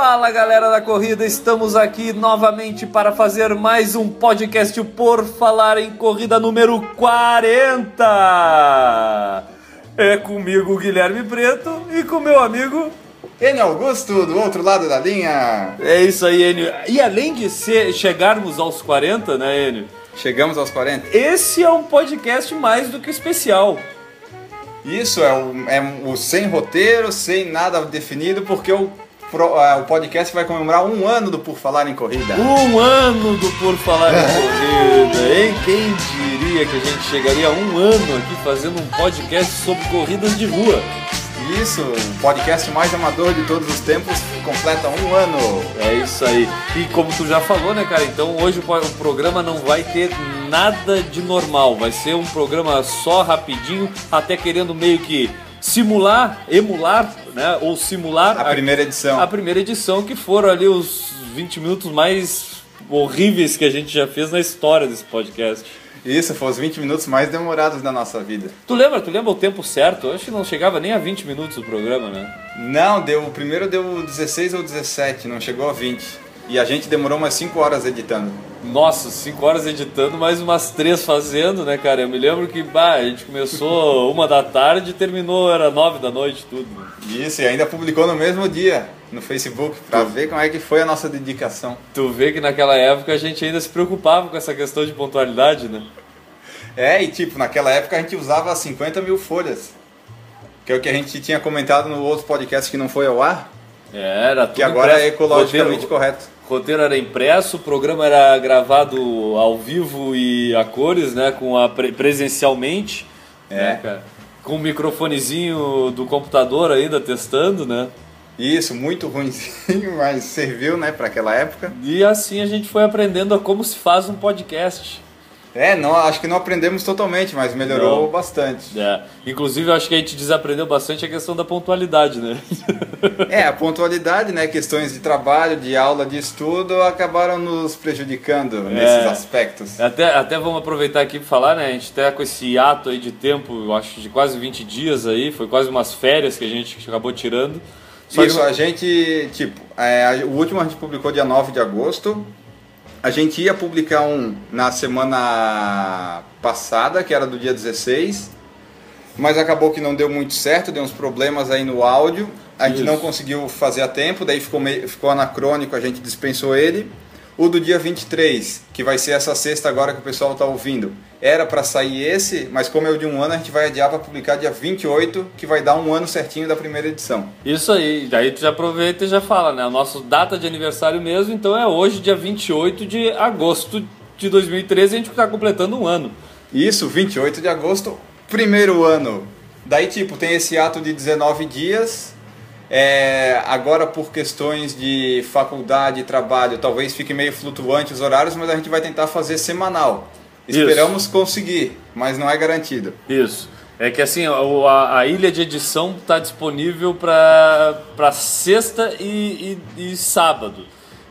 Fala galera da corrida, estamos aqui novamente para fazer mais um podcast por falar em corrida número 40. É comigo Guilherme Preto e com meu amigo. Enio Augusto, do outro lado da linha. É isso aí, Enio. E além de ser, chegarmos aos 40, né, Enio? Chegamos aos 40. Esse é um podcast mais do que especial. Isso é o, é o sem roteiro, sem nada definido, porque o, o podcast vai comemorar um ano do Por Falar em Corrida. Um ano do Por Falar em Corrida, hein? Quem diria que a gente chegaria a um ano aqui fazendo um podcast sobre corridas de rua? Isso, o podcast mais amador de todos os tempos completa um ano. É isso aí. E como tu já falou, né, cara? Então hoje o programa não vai ter nada de normal. Vai ser um programa só rapidinho, até querendo meio que simular, emular, né? Ou simular A primeira edição. a primeira edição, que foram ali os 20 minutos mais horríveis que a gente já fez na história desse podcast. Isso, foram os 20 minutos mais demorados da nossa vida. Tu lembra? Tu lembra o tempo certo? Eu acho que não chegava nem a 20 minutos o programa, né? Não, deu, o primeiro deu 16 ou 17, não chegou a 20. E a gente demorou umas 5 horas editando. Nossa, 5 horas editando, mais umas 3 fazendo, né, cara? Eu me lembro que, bah, a gente começou uma da tarde e terminou, era 9 da noite, tudo. Isso, e ainda publicou no mesmo dia no Facebook, pra ver como é que foi a nossa dedicação. Tu vê que naquela época a gente ainda se preocupava com essa questão de pontualidade, né? É, e tipo, naquela época a gente usava 50 mil folhas. Que é o que a gente tinha comentado no outro podcast que não foi ao ar, É, Era tudo que agora é ecologicamente correto. O roteiro era impresso, o programa era gravado ao vivo e a cores, né? Com a pre- presencialmente, né, É. cara? Com o microfonezinho do computador ainda testando, né? Isso, muito ruimzinho, mas serviu, né, pra aquela época. E assim a gente foi aprendendo a como se faz um podcast. É, não, acho que não aprendemos totalmente, mas melhorou Não. bastante. É. Inclusive, acho que a gente desaprendeu bastante a questão da pontualidade, né? É, a pontualidade, né, questões de trabalho, de aula, de estudo, acabaram nos prejudicando nesses aspectos. Até, até vamos aproveitar aqui para falar, né? A gente tá com esse ato aí de tempo, eu acho de quase 20 dias aí, foi quase umas férias que a gente acabou tirando. Só Isso, que- a gente, tipo, é, o último a gente publicou dia 9 de agosto. A gente ia publicar um na semana passada, que era do dia 16, mas acabou que não deu muito certo, deu uns problemas aí no áudio. A gente Isso. não conseguiu fazer a tempo, daí ficou, meio, ficou anacrônico, a gente dispensou ele. O do dia 23, que vai ser essa sexta agora que o pessoal está ouvindo, era para sair esse, mas como é o de um ano, a gente vai adiar para publicar dia 28, que vai dar um ano certinho da primeira edição. Isso aí, daí tu já aproveita e já fala, né? A nossa data de aniversário mesmo, então é hoje, dia 28 de agosto de 2013, a gente está completando um ano. Isso, 28 de agosto, primeiro ano. Daí, tipo, tem esse ato de 19 dias. É, agora, por questões de faculdade e trabalho, talvez fique meio flutuante os horários, mas a gente vai tentar fazer semanal. Isso. Esperamos conseguir, mas não é garantido. Isso. É que assim, a, a ilha de edição está disponível para sexta e, e- e sábado.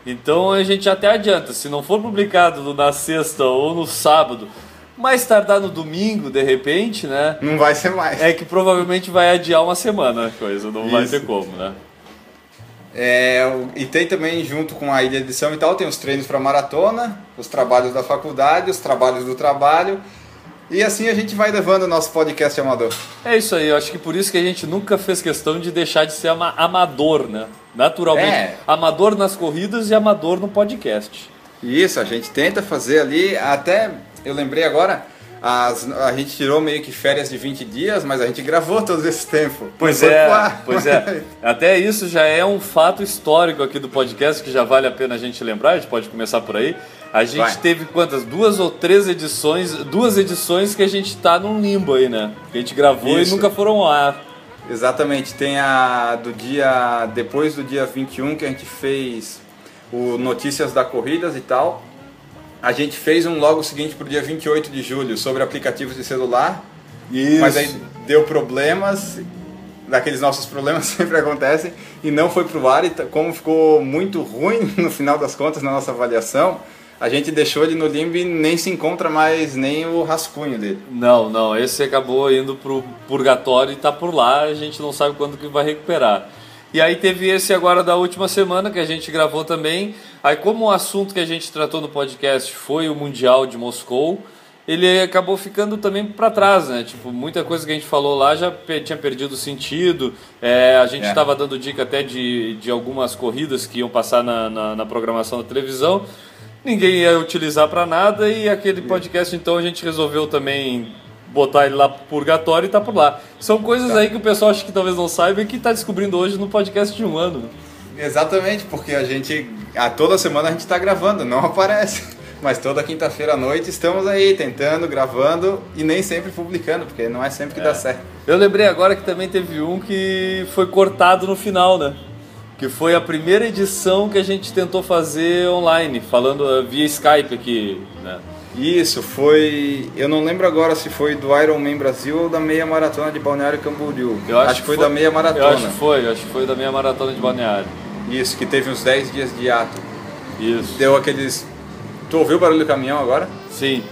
Então a gente até adianta, se não for publicado na sexta ou no sábado, mais tardar no domingo, de repente, né? Não vai ser mais. É que provavelmente vai adiar uma semana a coisa, não vai Isso. ter como, né? É, e tem também, junto com a ilha de edição e tal, tem os treinos para maratona, os trabalhos da faculdade, os trabalhos do trabalho. E assim a gente vai levando o nosso podcast amador. É isso aí, eu acho que por isso que a gente nunca fez questão de deixar de ser ama- amador, né? Naturalmente. É. Amador nas corridas e amador no podcast. Isso, a gente tenta fazer ali, até eu lembrei agora, as- a gente tirou meio que férias de 20 dias, mas a gente gravou todo esse tempo. Pois Foi é, pois é. Até isso já é um fato histórico aqui do podcast que já vale a pena a gente lembrar, a gente pode começar por aí. A gente Vai. teve quantas? Duas ou três edições, duas edições que a gente tá num limbo aí, né? Que a gente gravou Isso. e nunca foram ao ar. Exatamente, tem a do dia, depois do dia 21 que a gente fez o Notícias da Corridas e tal. A gente fez um logo seguinte pro dia 28 de julho sobre aplicativos de celular. Isso. Mas aí deu problemas, daqueles nossos problemas sempre acontecem, e não foi pro ar, e como ficou muito ruim no final das contas na nossa avaliação, a gente deixou ele no limbo e nem se encontra mais nem o rascunho dele. Não, não, esse acabou indo pro purgatório e tá por lá, a gente não sabe quando que vai recuperar. E aí teve esse agora da última semana que a gente gravou também. Aí como o assunto que a gente tratou no podcast foi o Mundial de Moscou, ele acabou ficando também para trás, né? Tipo, muita coisa que a gente falou lá já pe- tinha perdido o sentido. É, a gente É. estava dando dica até de, de algumas corridas que iam passar na, na, na programação da televisão. Ninguém ia utilizar para nada e aquele podcast então a gente resolveu também botar ele lá pro purgatório e tá por lá. São coisas aí que o pessoal acha que talvez não saiba e que tá descobrindo hoje no podcast de um ano. Exatamente, porque a gente, a toda semana a gente está gravando, não aparece. Mas toda quinta-feira à noite estamos aí tentando, gravando e nem sempre publicando, porque não é sempre que dá certo. Eu lembrei agora que também teve um que foi cortado no final, né? Que foi a primeira edição que a gente tentou fazer online, falando via Skype aqui, né? Isso, foi. Eu não lembro agora se foi do Iron Man Brasil ou da meia maratona de Balneário Camboriú. Eu acho, que foi, da meia maratona. Eu acho que foi, acho que foi da meia maratona de balneário. Isso, que teve uns 10 dias de ato. Isso. Deu aqueles. Tu ouviu o barulho do caminhão agora? Sim.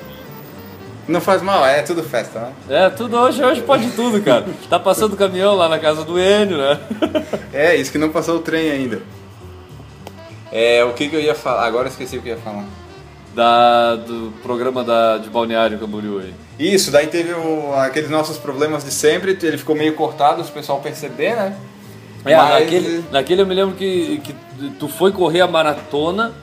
Não faz mal, é tudo festa, né? É, tudo hoje, hoje pode tudo, cara. Tá passando o caminhão lá na casa do Enio, né? É, isso que não passou o trem ainda. É, o que, que eu ia falar? Agora eu esqueci o que eu ia falar. Da, do programa da, de Balneário Camboriú aí. Isso, daí teve o- aqueles nossos problemas de sempre, ele ficou meio cortado, o pessoal perceber, né? É, Mas- naquele, naquele eu me lembro que, que tu foi correr a maratona,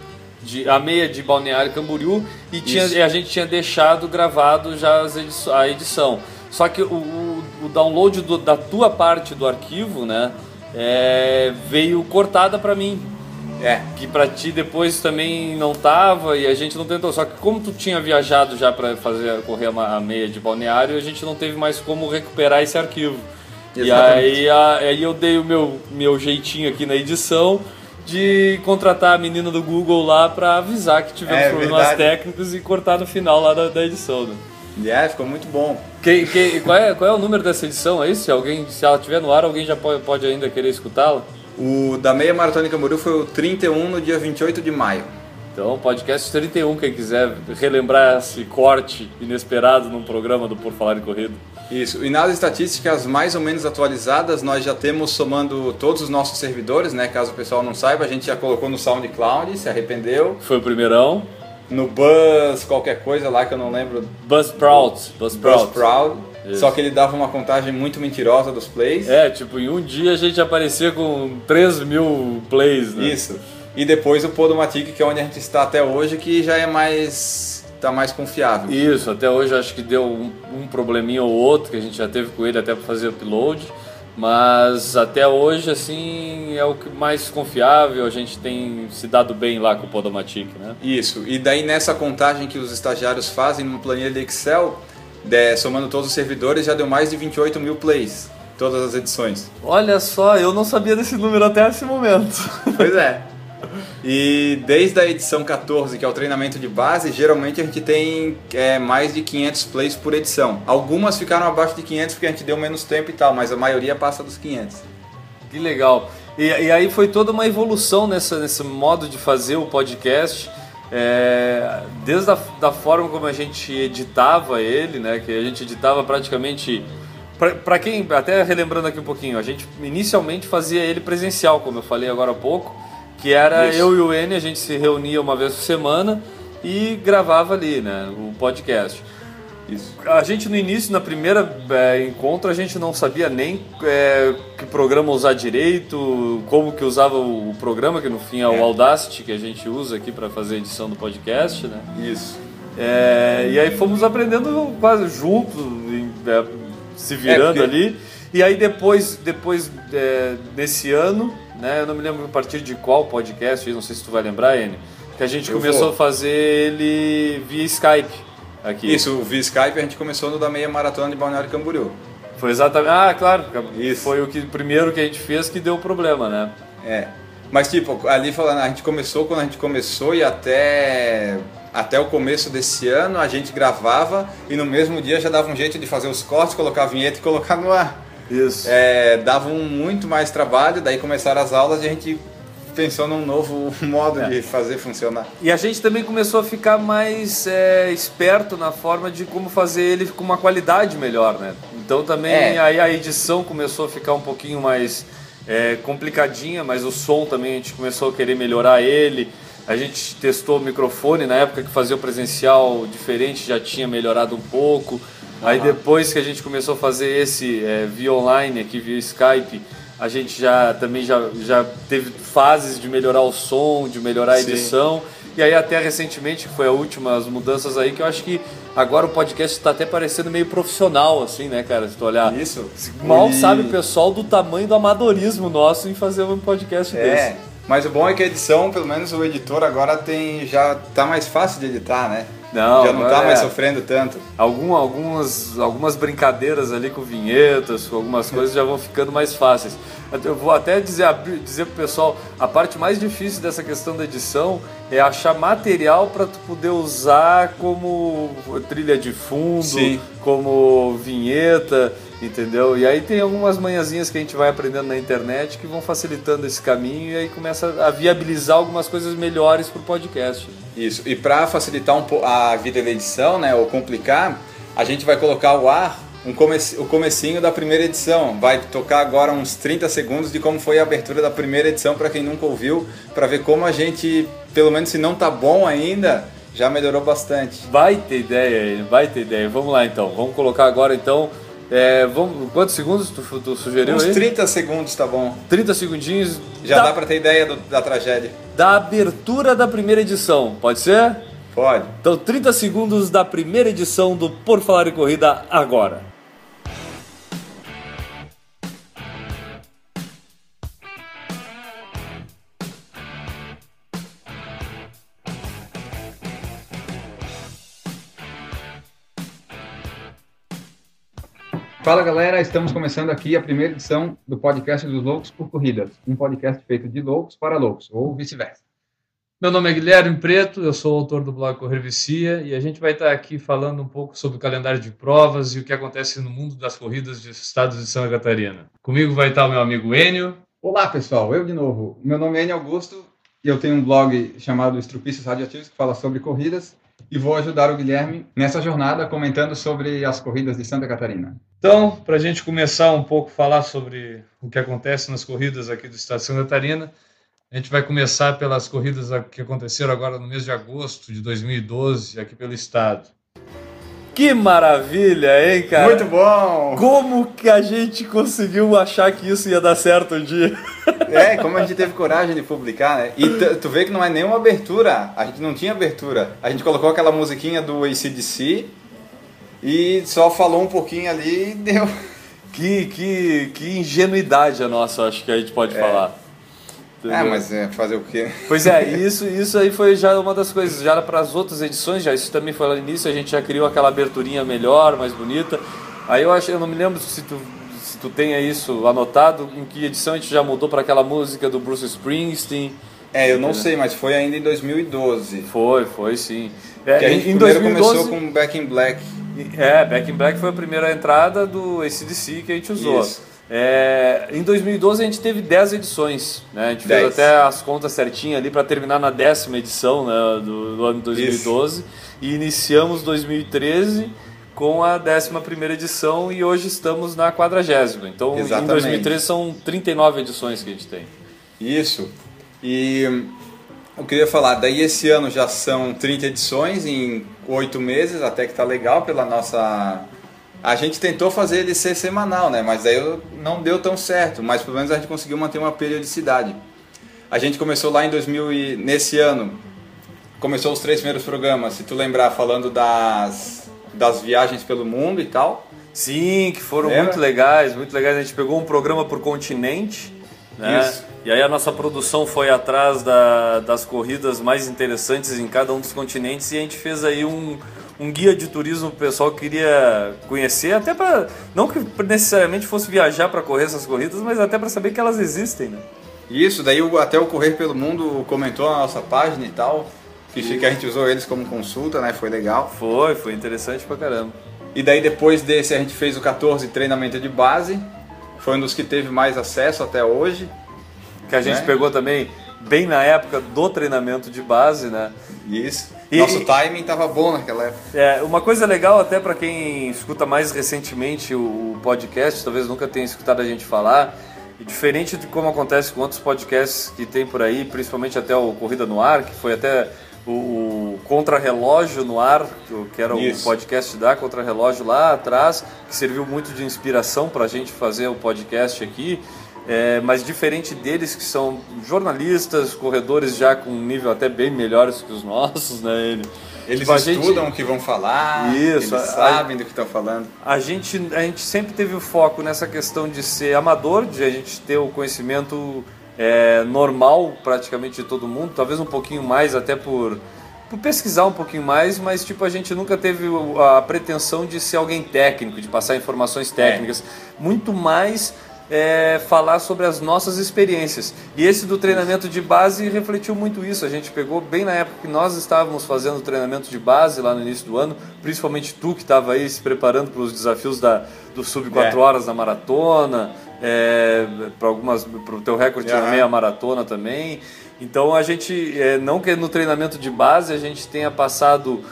de, a meia de Balneário Camboriú, e, tinha, e a gente tinha deixado gravado já as edi- a edição. Só que o, o- o download do- da tua parte do arquivo, né, é, veio cortada pra mim. É, Que pra ti depois também não tava e a gente não tentou. Só que como tu tinha viajado já pra fazer correr a meia de balneário, a gente não teve mais como recuperar esse arquivo. E Exatamente. aí, a- aí eu dei o meu, meu jeitinho aqui na edição de contratar a menina do Google lá pra avisar que tivemos É problemas verdade. técnicos e cortar no final lá da, da edição. Né? é, ficou muito bom. Que, que, qual, é, qual é o número dessa edição aí? Se alguém, se ela estiver no ar, alguém já pode, pode ainda querer escutá-la? O da meia maratona de Camboriú foi o 31 no dia 28 de maio. Então, podcast 31, quem quiser relembrar esse corte inesperado num programa do Por Falar em Corrida. Isso, e nas estatísticas mais ou menos atualizadas, nós já temos somando todos os nossos servidores, né? Caso o pessoal não saiba, a gente já colocou no SoundCloud, se arrependeu. Foi o primeirão. No Buzz, qualquer coisa lá que eu não lembro. Buzzsprout. Buzzsprout. Buzzsprout. Isso. Só que ele dava uma contagem muito mentirosa dos plays. É, tipo, em um dia a gente aparecia com 3 mil plays, né? Isso. E depois o Podomatic, que é onde a gente está até hoje, que já é mais. Tá mais confiável. Isso, até hoje acho que deu um, um probleminha ou outro que a gente já teve com ele até para fazer upload. Mas até hoje, assim, é o que mais confiável. A gente tem se dado bem lá com o Podomatic, né? Isso. E daí nessa contagem que os estagiários fazem numa planilha de Excel, de- somando todos os servidores, já deu mais de 28 mil plays. Todas as edições. Olha só, eu não sabia desse número até esse momento. Pois é. E desde a edição 14, que é o treinamento de base, geralmente a gente tem é, mais de 500 plays por edição. Algumas ficaram abaixo de 500 porque a gente deu menos tempo e tal, mas a maioria passa dos 500. Que legal. E, e aí foi toda uma evolução nessa, nesse modo de fazer o podcast. É, desde a da forma como a gente editava ele, né? Que a gente editava praticamente. Para quem, até relembrando aqui um pouquinho, a gente inicialmente fazia ele presencial, como eu falei agora há pouco, que era Isso. eu e o N, a gente se reunia uma vez por semana e gravava ali, né? O podcast. Isso. A gente no início, na primeira é, encontro, a gente não sabia nem é, que programa usar direito, como que usava o, o programa, que no fim é o É. Audacity que a gente usa aqui para fazer a edição do podcast, né? Isso. É, e aí fomos aprendendo quase juntos, é, se virando porque- ali. E aí depois, depois é, desse ano, né? Eu não me lembro a partir de qual podcast, não sei se tu vai lembrar, Enio, que a gente Eu começou vou. a fazer ele via Skype aqui. Isso, via Skype a gente começou no da meia maratona de Balneário Camboriú. Foi exatamente. Ah, claro. Isso. Foi o que, primeiro que a gente fez que deu problema, né? É. Mas tipo, ali falando, a gente começou quando a gente começou e até até o começo desse ano a gente gravava e no mesmo dia já dava um jeito de fazer os cortes, colocar a vinheta e colocar no ar. Isso. É, dava um muito mais trabalho, daí começaram as aulas e a gente pensou num novo modo É. de fazer funcionar. E a gente também começou a ficar mais é, esperto na forma de como fazer ele com uma qualidade melhor, né? Então também É. aí a edição começou a ficar um pouquinho mais é, complicadinha, mas o som também a gente começou a querer melhorar ele. A gente testou o microfone na época que fazia o presencial diferente, já tinha melhorado um pouco. Aí depois que a gente começou a fazer esse é, via online aqui via Skype, a gente já também já, já teve fases de melhorar o som, de melhorar a Sim. edição. E aí até recentemente, que foi a última, as mudanças aí, que eu acho que agora o podcast está até parecendo meio profissional, assim, né, cara? Se tu olhar. Isso. Mal E- sabe o pessoal do tamanho do amadorismo nosso em fazer um podcast É, desse. mas o bom é que a edição, pelo menos o editor agora tem já tá mais fácil de editar, né? Não, já não tá mais é. sofrendo tanto. Algum, algumas, algumas brincadeiras ali com vinhetas, com algumas coisas já vão ficando mais fáceis. Eu vou até dizer, dizer pro pessoal, a parte mais difícil dessa questão da edição é achar material para tu poder usar como trilha de fundo, Sim. como vinheta, entendeu? E aí tem algumas manhãzinhas que a gente vai aprendendo na internet que vão facilitando esse caminho e aí começa a viabilizar algumas coisas melhores pro podcast. Isso. E para facilitar um a vida da edição, né, ou complicar, a gente vai colocar o ar um comece- o comecinho da primeira edição. Vai tocar agora uns 30 segundos de como foi a abertura da primeira edição para quem nunca ouviu, para ver como a gente, pelo menos se não tá bom ainda, já melhorou bastante. Vai ter ideia vai ter ideia. Vamos lá então, vamos colocar agora então. É, vamos, quantos segundos tu, tu sugeriu Uns aí? 30 segundos tá bom. 30 segundinhos Já da, dá para ter ideia do- da tragédia. da abertura da primeira edição, pode ser? Pode. Então 30 segundos da primeira edição do Por Falar em Corrida agora. Fala galera, estamos começando aqui a primeira edição do podcast dos Loucos por Corridas, um podcast feito de loucos para loucos, ou vice-versa. Meu nome é Guilherme Preto, eu sou autor do blog Correr Vicia e a gente vai estar aqui falando um pouco sobre o calendário de provas e o que acontece no mundo das corridas dos estados de Santa Catarina. Comigo vai estar o meu amigo Enio. Olá pessoal, eu de novo. Meu nome é Enio Augusto e eu tenho um blog chamado Estrupistas Radioativos que fala sobre corridas e vou ajudar o Guilherme nessa jornada comentando sobre as corridas de Santa Catarina. Então, para a gente começar um pouco a falar sobre o que acontece nas corridas aqui do estado de Santa Catarina, a gente vai começar pelas corridas que aconteceram agora no mês de agosto de 2012 aqui pelo estado. Que maravilha, hein, cara? Muito bom! Como que a gente conseguiu achar que isso ia dar certo um dia? É, como a gente teve coragem de publicar, né? E tu, tu vê que não é nenhuma abertura. A gente não tinha abertura. A gente colocou aquela musiquinha do ACDC e só falou um pouquinho ali e deu. Que, que, que ingenuidade a nossa, acho que a gente pode falar. É, mas é, fazer o quê? Pois é, isso, isso aí foi já uma das coisas. Já para as outras edições, já isso também foi lá no início, a gente já criou aquela aberturinha melhor, mais bonita. Aí eu acho, eu não me lembro se tu, se tu tenha isso anotado, em que edição a gente já mudou para aquela música do Bruce Springsteen. É, eu não sei, mas foi ainda em 2012. Foi, foi sim. É, Que a gente em primeiro 2012, começou com Back in Black. É, Back in Black foi a primeira entrada do ACDC que a gente usou. Isso. É, em 2012 a gente teve 10 edições, né? A gente fez 10. até as contas certinho ali para terminar na décima edição né, do, do ano 2012 e iniciamos 2013 com a décima primeira edição e hoje estamos na quadragésima. Então em Exatamente. 2013 são 39 edições que a gente tem. Isso. E eu queria falar, daí esse ano já são 30 edições em 8 meses, até que tá legal pela nossa. A gente tentou fazer ele ser semanal, né? Mas daí não deu tão certo, mas pelo menos a gente conseguiu manter uma periodicidade. A gente começou lá em 2000 e nesse ano começou os três primeiros programas, se tu lembrar, falando das das viagens pelo mundo e tal. Sim, que foram Lembra? muito legais, muito legais. A gente pegou um programa por continente, né? Isso. E aí a nossa produção foi atrás da- das corridas mais interessantes em cada um dos continentes e a gente fez aí um, um guia de turismo pro pessoal que queria conhecer, até para não que necessariamente fosse viajar para correr essas corridas, mas até para saber que elas existem, né? Isso, daí o- até o Correr pelo Mundo comentou na nossa página e tal. Que, que a gente usou eles como consulta, né? Foi legal. Foi, foi interessante pra caramba. E daí depois desse a gente fez o 14 treinamento de base. Foi um dos que teve mais acesso até hoje. Que a gente Né? pegou também bem na época do treinamento de base, né? Isso. E- Nosso timing tava bom naquela época. É, uma coisa legal até para quem escuta mais recentemente o, o podcast, talvez nunca tenha escutado a gente falar, e diferente de como acontece com outros podcasts que tem por aí, principalmente até o Corrida no Ar, que foi até o, o Contra-Relógio no Ar, que- era Isso. o podcast da Contra-Relógio lá atrás, que serviu muito de inspiração para a gente fazer o podcast aqui. É, mas diferente deles que são jornalistas, corredores já com um nível até bem melhores que os nossos, né? Ele, Eles Tipo, a gente- estudam o que vão falar, Isso, eles a- sabem do que estão falando. a gente, a gente sempre teve o foco nessa questão de ser amador, de a gente ter o conhecimento é, normal praticamente de todo mundo, talvez um pouquinho mais até por, por pesquisar um pouquinho mais, mas tipo a gente nunca teve a pretensão de ser alguém técnico, de passar informações técnicas, muito mais é, falar sobre as nossas experiências. E esse do treinamento de base refletiu muito isso. A gente pegou bem na época que nós estávamos fazendo o treinamento de base lá no início do ano, principalmente tu que estava aí se preparando para os desafios da, do sub 4 É. horas da maratona, é, para algumas para o teu recorde na Aham. meia maratona também. Então a gente, é, não que no treinamento de base a gente tenha passado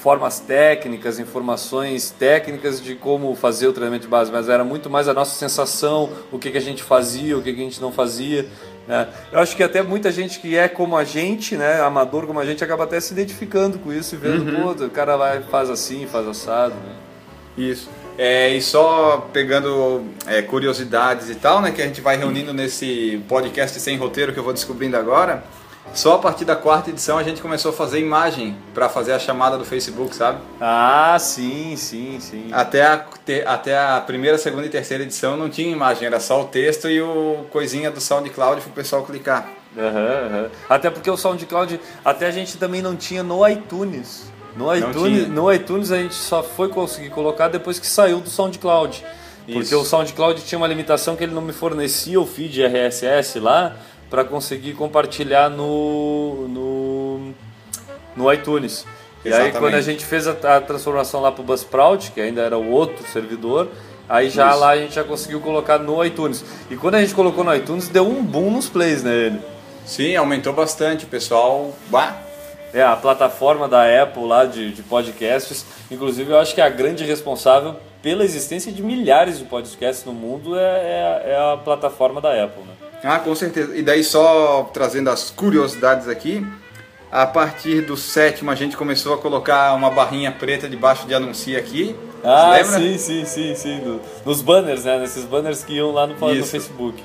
formas técnicas, informações técnicas de como fazer o treinamento de base, mas era muito mais a nossa sensação, o que, que a gente fazia, o que, que a gente não fazia. né? Eu acho que até muita gente que é como a gente, né, amador como a gente, acaba até se identificando com isso e vendo, Uhum. pô, o cara vai, faz assim, faz assado. Né? Isso. É, e só pegando é, curiosidades e tal, né, que a gente vai reunindo nesse podcast sem roteiro que eu vou descobrindo agora. Só a partir da quarta edição a gente começou a fazer imagem para fazer a chamada do Facebook, sabe? Ah, sim, sim, sim. Até a, te- até a primeira, segunda e terceira edição não tinha imagem, era só o texto e o coisinha do SoundCloud pro pessoal clicar. Aham, aham. Até porque o SoundCloud, até a gente também não tinha no iTunes. No iTunes, no iTunes a gente só foi conseguir colocar depois que saiu do SoundCloud. Porque Isso. o SoundCloud tinha uma limitação que ele não me fornecia o feed RSS lá para conseguir compartilhar no, no, no iTunes. E aí quando a gente fez a, a transformação lá para o Buzzsprout, que ainda era o outro servidor, aí já Isso. lá a gente já conseguiu colocar no iTunes. E quando a gente colocou no iTunes, deu um boom nos plays, né? Ele? Sim, aumentou bastante, o pessoal. Bah, É, a plataforma da Apple lá de, de podcasts, inclusive eu acho que a grande responsável pela existência de milhares de podcasts no mundo é, é, é a plataforma da Apple, né? Ah, com certeza. E daí só trazendo as curiosidades aqui, a partir do sétimo a gente começou a colocar uma barrinha preta debaixo de anuncia aqui. Ah, sim, sim, sim, sim. no- nos banners, né? Nesses banners que iam lá no, no. Facebook.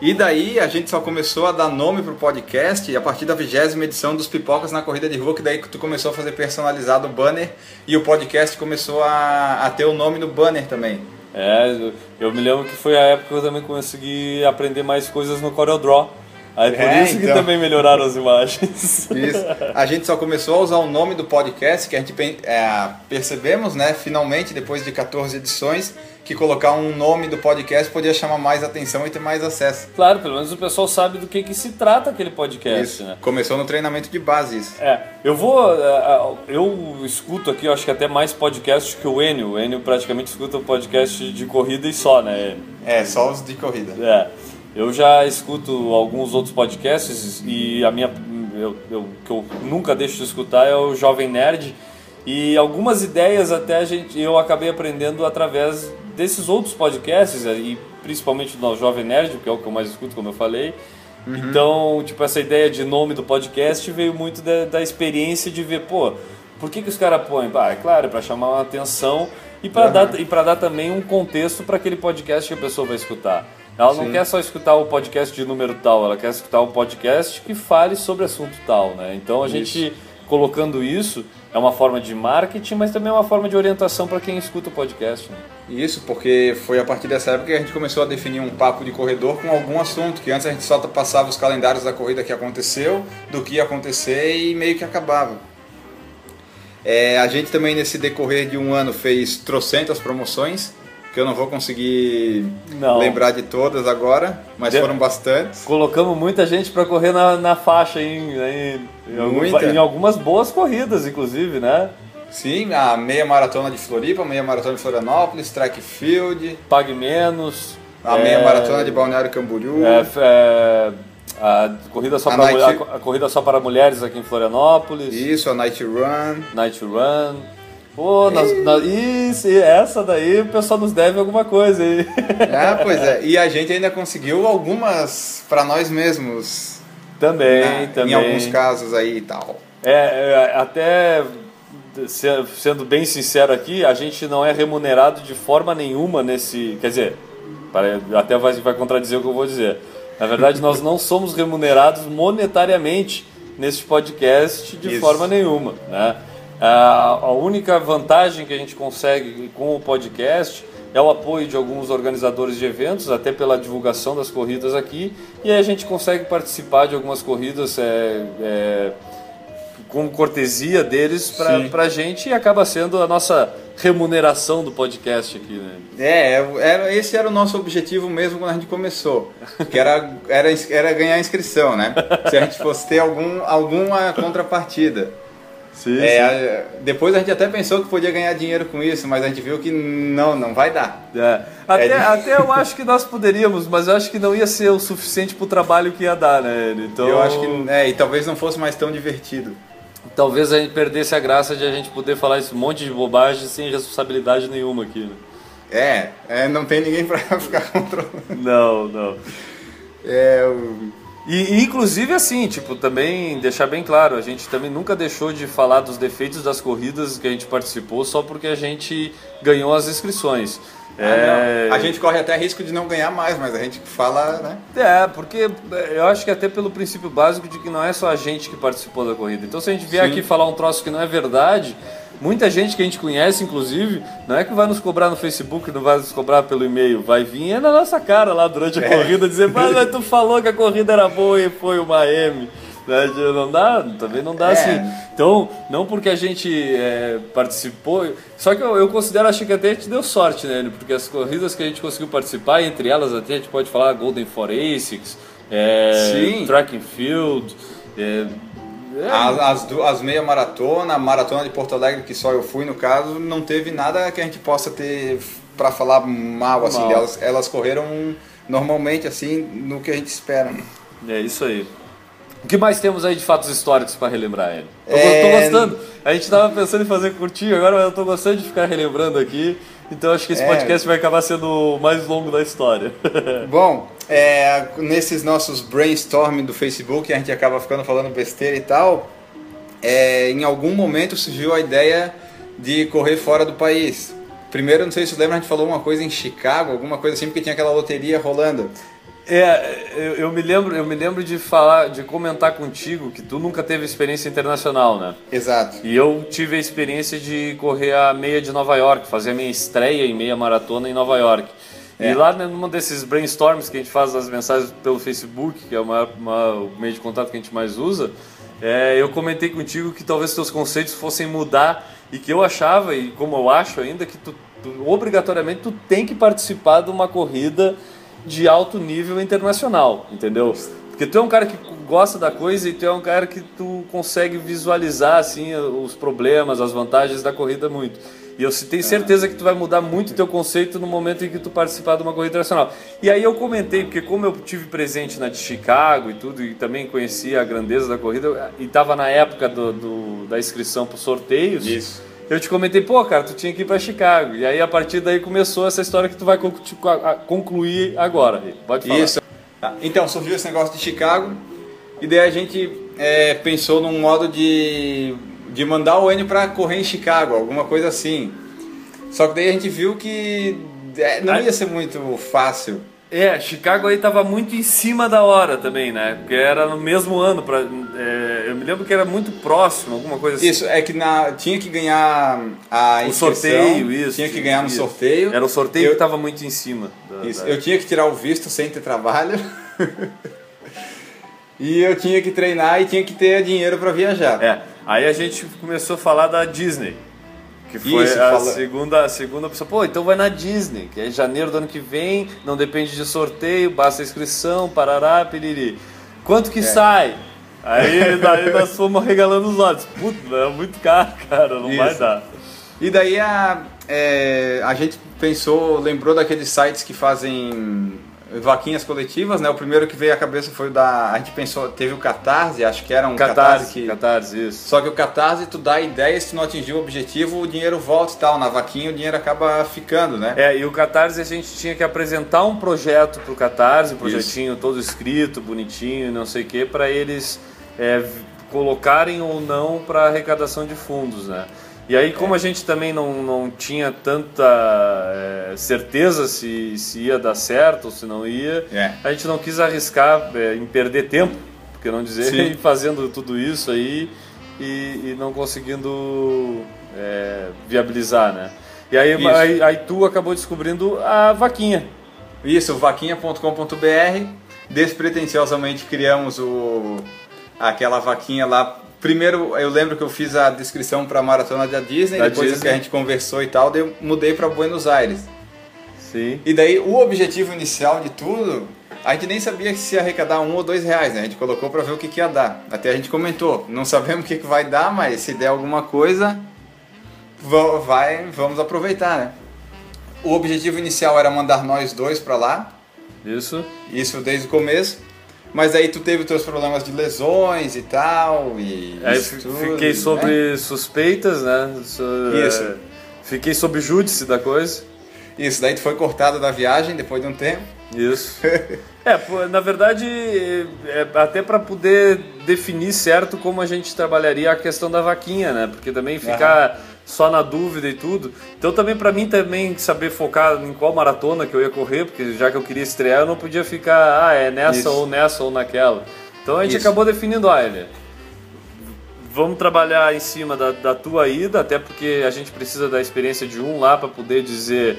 E daí a gente só começou a dar nome pro podcast a partir da vigésima edição dos Pipocas na Corrida de Rua, que daí tu começou a fazer personalizado o banner e o podcast começou a, a ter o nome no banner também. É, eu- me lembro que foi a época que eu também consegui aprender mais coisas no CorelDRAW. Aí por É, isso que então. também melhoraram as imagens. Isso. A gente só começou a usar o nome do podcast, que a gente é, percebemos, né, finalmente, depois de 14 edições, que colocar um nome do podcast podia chamar mais atenção e ter mais acesso. Claro, pelo menos o pessoal sabe do que, que se trata aquele podcast, Isso. né? Começou no treinamento de base isso. É, eu vou. é, Eu escuto aqui, eu acho que até mais podcast que o Enio. O Enio praticamente escuta o podcast de corrida e só, né? É, só os de corrida. É. Eu já escuto alguns outros podcasts e a minha. Eu, eu- que eu nunca deixo de escutar é o Jovem Nerd. E algumas ideias até a gente, eu acabei aprendendo através desses outros podcasts, e principalmente do Jovem Nerd, que é o que eu mais escuto, como eu falei. Então, tipo, essa ideia de nome do podcast veio muito da, da experiência de ver, pô, por que, que os caras põem? Ah, é claro, é pra chamar uma atenção e para dar, e dar também um contexto para aquele podcast que a pessoa vai escutar. Ela não Sim. quer só escutar o podcast de número tal, ela quer escutar um podcast que fale sobre assunto tal, né? Então a gente colocando isso é uma forma de marketing, mas também é uma forma de orientação para quem escuta o podcast. Né? Isso, porque foi a partir dessa época que a gente começou a definir um papo de corredor com algum assunto, que antes a gente só passava os calendários da corrida que aconteceu, do que ia acontecer e meio que acabava. É, a gente também nesse decorrer de um ano fez trocentas promoções, que eu não vou conseguir Não. lembrar de todas agora, mas De- foram bastantes. Colocamos muita gente para correr na, na faixa em, em, em, algum- Muita. em algumas boas corridas, inclusive, né? Sim, a meia maratona de Floripa, a meia maratona de Florianópolis, track field, Pague menos. a é, meia maratona de Balneário Camboriú. é, é, a, corrida só A Night- mu- a, a corrida só para mulheres aqui em Florianópolis. Isso, a Night Run. Night Run. Pô, nós, nós, isso, essa daí o pessoal nos deve alguma coisa aí. Ah, pois é. E a gente ainda conseguiu algumas para nós mesmos. também, né? também. Em alguns casos aí e tal. É, é, até se- sendo bem sincero aqui, a gente não é remunerado de forma nenhuma nesse. Quer dizer, até vai, vai contradizer o que eu vou dizer. Na verdade, nós não somos remunerados monetariamente neste podcast de Isso. forma nenhuma. Né? A, a única vantagem que a gente consegue com o podcast é o apoio de alguns organizadores de eventos, até pela divulgação das corridas aqui, e aí a gente consegue participar de algumas corridas é, é, com cortesia deles para a gente e acaba sendo a nossa remuneração do podcast aqui, né? É, era, esse era o nosso objetivo mesmo quando a gente começou. Que era, era, era ganhar inscrição, né? Se a gente fosse ter algum, alguma contrapartida. Sim, É, a- depois a gente até pensou que podia ganhar dinheiro com isso, mas a gente viu que não, não vai dar. É. Até, É. até eu acho que nós poderíamos, mas eu acho que não ia ser o suficiente para o trabalho que ia dar, né? Então, Eu acho que. É, e talvez não fosse mais tão divertido. talvez a gente perdesse a graça de a gente poder falar esse monte de bobagem sem responsabilidade nenhuma aqui. Né? É, é, não tem ninguém pra ficar controlando. Não, não. É, o- E, inclusive assim, tipo, também deixar bem claro, a gente também nunca deixou de falar dos defeitos das corridas que a gente participou só porque a gente ganhou as inscrições. ah, É. A gente corre até risco de não ganhar mais, mas a gente fala, né? É, porque eu acho que até pelo princípio básico de que não é só a gente que participou da corrida. Então se a gente vier Sim. aqui falar um troço que não é verdade, muita gente que a gente conhece, inclusive, não é que vai nos cobrar no Facebook, não vai nos cobrar pelo e-mail, vai vir é na nossa cara lá durante a É. corrida dizer, mas mas tu falou que a corrida era boa e foi uma M. Né? Não dá, também não dá É. assim. Então, não porque a gente é, participou. Só que eu, eu considero, acho que até a gente deu sorte, né? Porque as corridas que a gente conseguiu participar, entre elas até a gente pode falar Golden for Asics, é. Track and Field. É, é, As, as, as meia maratona, a maratona de Porto Alegre, que só eu fui no caso, não teve nada que a gente possa ter pra falar mal, assim, Mal. delas. Elas correram normalmente, assim, no que a gente espera. é isso aí. O que mais temos aí de fatos históricos para relembrar ele? Tô, É, tô gostando. A gente tava pensando em fazer curtinho agora, mas eu tô gostando de ficar relembrando aqui. Então acho que esse É. podcast vai acabar sendo o mais longo da história. Bom, é, nesses nossos brainstorming do Facebook, a gente acaba ficando falando besteira e tal. é, em algum momento surgiu a ideia de correr fora do país. Primeiro, não sei se você lembra, a gente falou uma coisa em Chicago, alguma coisa assim, porque tinha aquela loteria rolando. É, eu, eu me lembro, eu me lembro de falar, de comentar contigo que tu nunca teve experiência internacional, né? Exato. E eu tive a experiência de correr a meia de Nova York, fazer a minha estreia em meia maratona em Nova York. É. E lá num desses brainstorms que a gente faz nas mensagens pelo Facebook, que é o maior- maior- o meio de contato que a gente mais usa, é, eu comentei contigo que talvez teus conceitos fossem mudar e que eu achava, e como eu acho ainda, que tu, tu- obrigatoriamente tu tem que participar de uma corrida de alto nível internacional, entendeu? Porque tu é um cara que gosta da coisa e tu é um cara que tu consegue visualizar assim os problemas, as vantagens da corrida muito. E eu tenho certeza que tu vai mudar muito teu conceito no momento em que tu participar de uma corrida internacional. E aí eu comentei, porque como eu tive presente na de Chicago e tudo, e também conhecia a grandeza da corrida, e estava na época do, do- da inscrição para os sorteios, Isso. Eu te comentei, pô, cara, tu tinha que ir para Chicago. E aí a partir daí começou essa história que tu vai concluir agora. Pode falar. Isso. Tá, Então, surgiu esse negócio de Chicago, e daí a gente é, pensou num modo de, de mandar o Enio pra correr em Chicago, alguma coisa assim. Só que daí a gente viu que é, não ia ser muito fácil. É, Chicago aí tava muito em cima da hora também, né? Porque era no mesmo ano. Pra, é, eu me lembro que era muito próximo, alguma coisa assim. Isso, é que na, tinha que ganhar a O inscrição, sorteio, isso. Tinha que ganhar no isso. sorteio. Era o sorteio Eu- que tava muito em cima. da- Isso, da- eu tinha que tirar o visto sem ter trabalho. e eu tinha que treinar e tinha que ter dinheiro para viajar. É, aí a gente começou a falar da Disney. Que foi Isso, a, fala- segunda, a segunda pessoa. Pô, então vai na Disney, que é janeiro do ano que vem, não depende de sorteio, basta inscrição, parará, piriri. Quanto É. que sai? Aí daí nós fomos regalando os olhos. Puta, é muito caro, cara, não vai Isso. dar. E daí a, é, a gente pensou, lembrou daqueles sites que fazem vaquinhas coletivas, né? O primeiro que veio à cabeça foi o da. A gente pensou, teve o Catarse, acho que era um Catarse, Catarse, que. Catarse, isso. Só que o Catarse, tu dá ideia, se tu não atingir o objetivo, o dinheiro volta e tal. Na vaquinha o dinheiro acaba ficando, né? É, e o Catarse a gente tinha que apresentar um projeto pro Catarse, um projetinho todo escrito, bonitinho, não sei o que, para eles é, colocarem ou não para arrecadação de fundos, né? E aí, como a gente também não, não tinha tanta é, certeza se, se ia dar certo ou se não ia, É. a gente não quis arriscar é, em perder tempo, porque não dizer, Sim. fazendo tudo isso aí e, e não conseguindo é, viabilizar, né? E aí, aí, aí tu acabou descobrindo a vaquinha. Isso, vaquinha.com.br. Despretensiosamente criamos o, aquela vaquinha lá. Primeiro, eu lembro que eu fiz a descrição para a maratona da Disney, Da depois Disney. que a gente conversou e tal, daí eu mudei para Buenos Aires. Sim. E daí o objetivo inicial de tudo, a gente nem sabia se ia arrecadar um ou dois reais, né? A gente colocou para ver o que, que ia dar. Até a gente comentou, não sabemos o que, que vai dar, mas se der alguma coisa, va- vai, vamos aproveitar, né? O objetivo inicial era mandar nós dois para lá, Isso. isso desde o começo. Mas aí tu teve os teus problemas de lesões e tal, e Aí fiquei né? sobre suspeitas, né? So- Isso. é, Fiquei sob júdice da coisa. Isso, daí tu foi cortado da viagem depois de um tempo. Isso. É, na verdade, é, até para poder definir certo como a gente trabalharia a questão da vaquinha, né? Porque também ficar só na dúvida e tudo. Então também para mim também saber focar em qual maratona que eu ia correr, porque já que eu queria estrear, eu não podia ficar, ah, é nessa Isso. ou nessa ou naquela. Então a gente Isso. acabou definindo, olha, vamos trabalhar em cima da, da tua ida, até porque a gente precisa da experiência de um lá para poder dizer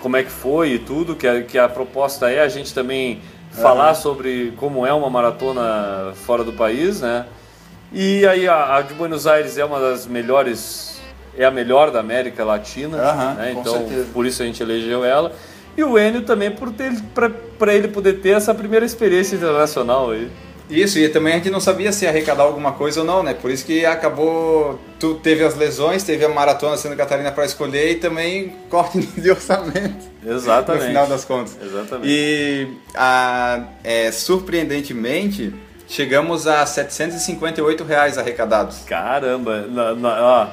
como é que foi e tudo, que a, que a proposta é a gente também falar sobre como é uma maratona fora do país, né? E aí a, a de Buenos Aires é uma das melhores, é a melhor da América Latina, Aham, né? Então certeza. por isso a gente elegeu ela. E o Enio também por ter para ele poder ter essa primeira experiência internacional aí. Isso, e também a gente não sabia se arrecadar alguma coisa ou não, né? Por isso que acabou. Tu teve as lesões, teve a maratona Santa Catarina para escolher e também corte de orçamento. Exatamente. No final das contas. Exatamente. E a, é, surpreendentemente, chegamos a 758 reais arrecadados. Caramba, na, na, ó,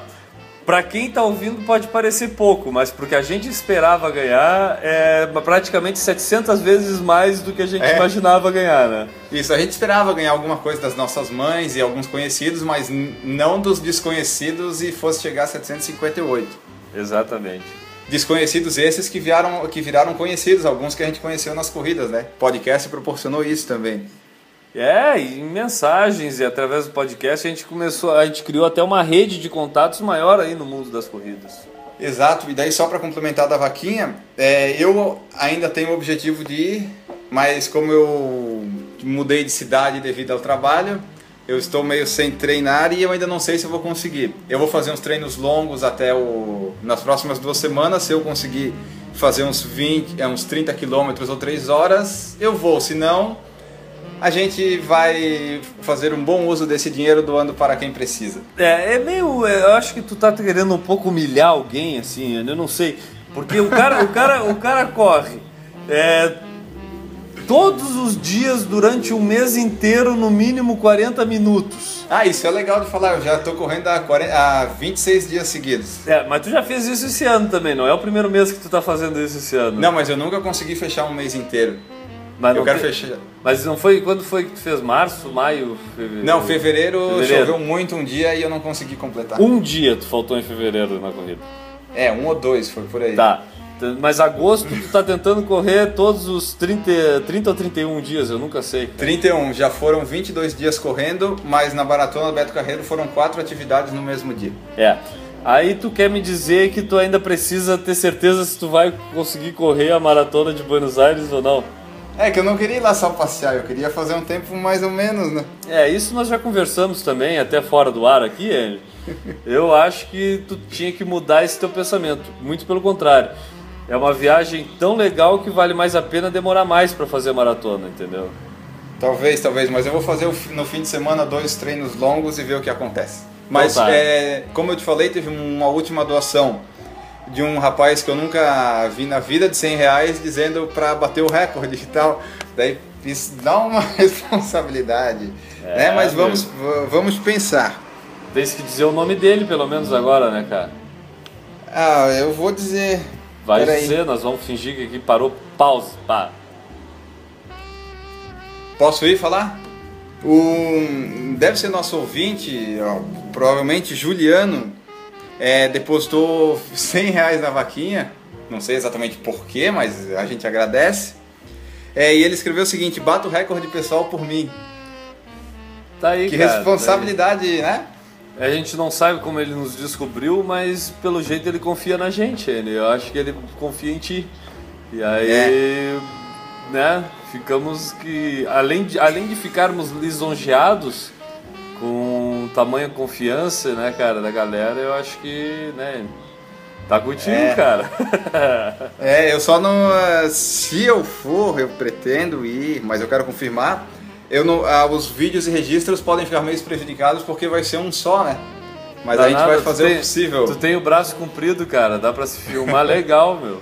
pra quem tá ouvindo pode parecer pouco, mas porque a gente esperava ganhar é praticamente 700 vezes mais do que a gente É. imaginava ganhar, né? Isso, a gente esperava ganhar alguma coisa das nossas mães e alguns conhecidos, mas não dos desconhecidos e fosse chegar a 758. Exatamente. Desconhecidos esses que viraram, que viraram conhecidos, alguns que a gente conheceu nas corridas, né? Podcast proporcionou isso também. É, em mensagens e através do podcast a gente começou, a gente criou até uma rede de contatos maior aí no mundo das corridas. Exato, e daí só para complementar da vaquinha, é, eu ainda tenho o objetivo de ir, mas como eu mudei de cidade devido ao trabalho, eu estou meio sem treinar e eu ainda não sei se eu vou conseguir. Eu vou fazer uns treinos longos até o nas próximas duas semanas, se eu conseguir fazer uns 20, é, uns 30 quilômetros ou 3 horas, eu vou, se não, a gente vai fazer um bom uso desse dinheiro doando para quem precisa. É, é meio. é, Eu acho que tu tá querendo um pouco humilhar alguém, assim, eu não sei. Porque o cara, o cara, o cara corre. é, todos os dias durante um mês inteiro, no mínimo 40 minutos. Ah, isso é legal de falar, eu já estou correndo há, 40, há 26 dias seguidos. É, mas tu já fez isso esse ano também, não é o primeiro mês que tu tá fazendo isso esse ano. Não, mas eu nunca consegui fechar um mês inteiro. Mas eu quero fechar. Mas não foi quando foi que tu fez? Março, maio, fevereiro? Não, fevereiro, Fevereiro. choveu muito um dia e eu não consegui completar. Um dia tu faltou em fevereiro na corrida. É, um ou dois, foi por aí. Tá. Mas agosto tu tá tentando correr todos os 30, 30 ou 31 dias, eu nunca sei. cara. 31, já foram 22 dias correndo, mas na Maratona Beto Carreiro foram quatro atividades no mesmo dia. É. Aí tu quer me dizer que tu ainda precisa ter certeza se tu vai conseguir correr a maratona de Buenos Aires ou não? É que eu não queria ir lá só passear, eu queria fazer um tempo mais ou menos, né? É, isso nós já conversamos também, até fora do ar aqui, ele. Eu acho que tu tinha que mudar esse teu pensamento. Muito pelo contrário. É uma viagem tão legal que vale mais a pena demorar mais para fazer a maratona, entendeu? Talvez, talvez, mas eu vou fazer no fim de semana dois treinos longos e ver o que acontece. Mas, Então tá. é, como eu te falei, teve uma última doação de um rapaz que eu nunca vi na vida de 100 reais dizendo para bater o recorde e tal. Daí isso dá uma responsabilidade, É, né? Mas meu. vamos, vamos pensar. Tem que dizer o nome dele, pelo menos agora, né, cara? Ah, eu vou dizer. Vai Peraí. dizer, nós vamos fingir que aqui parou, pause, pá. Posso ir falar? O, deve ser nosso ouvinte, ó, provavelmente Juliano, é, depositou 100 reais na vaquinha. Não sei exatamente porquê, mas a gente agradece. É, e ele escreveu o seguinte: bata o recorde pessoal por mim. Tá aí, Que cara, tá responsabilidade, né? aí. A gente não sabe como ele nos descobriu, mas pelo jeito ele confia na gente, ele. Eu acho que ele confia em ti. E aí, É. né, ficamos que além de, além de ficarmos lisonjeados com tamanha confiança, né, cara, da galera, eu acho que, né, tá contigo, É. cara. É, eu só não. ah, Se eu for, eu pretendo ir, mas eu quero confirmar. Eu não, ah, os vídeos e registros podem ficar meio prejudicados porque vai ser um só, né? Mas Dá a gente nada, vai fazer tem- o possível. Tu tem o braço comprido, cara, dá pra se filmar legal, meu.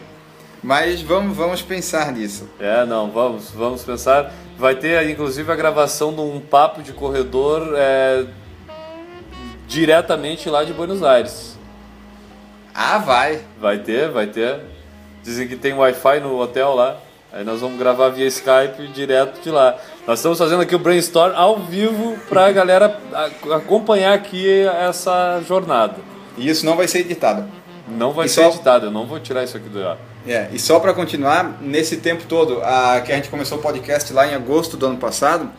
Mas vamos, vamos pensar nisso. É, não, vamos, vamos pensar. Vai ter, inclusive, a gravação de um papo de corredor é, diretamente lá de Buenos Aires. Ah, vai. Vai ter, vai ter. Dizem que tem Wi-Fi no hotel lá. Aí nós vamos gravar via Skype direto de lá. Nós estamos fazendo aqui o brainstorm ao vivo galera a- acompanhar aqui essa jornada. E isso não vai ser editado. Não vai E ser só- editado, eu não vou tirar isso aqui do ar. É, e só para continuar, nesse tempo todo, a, que a gente começou o podcast lá em agosto do ano passado,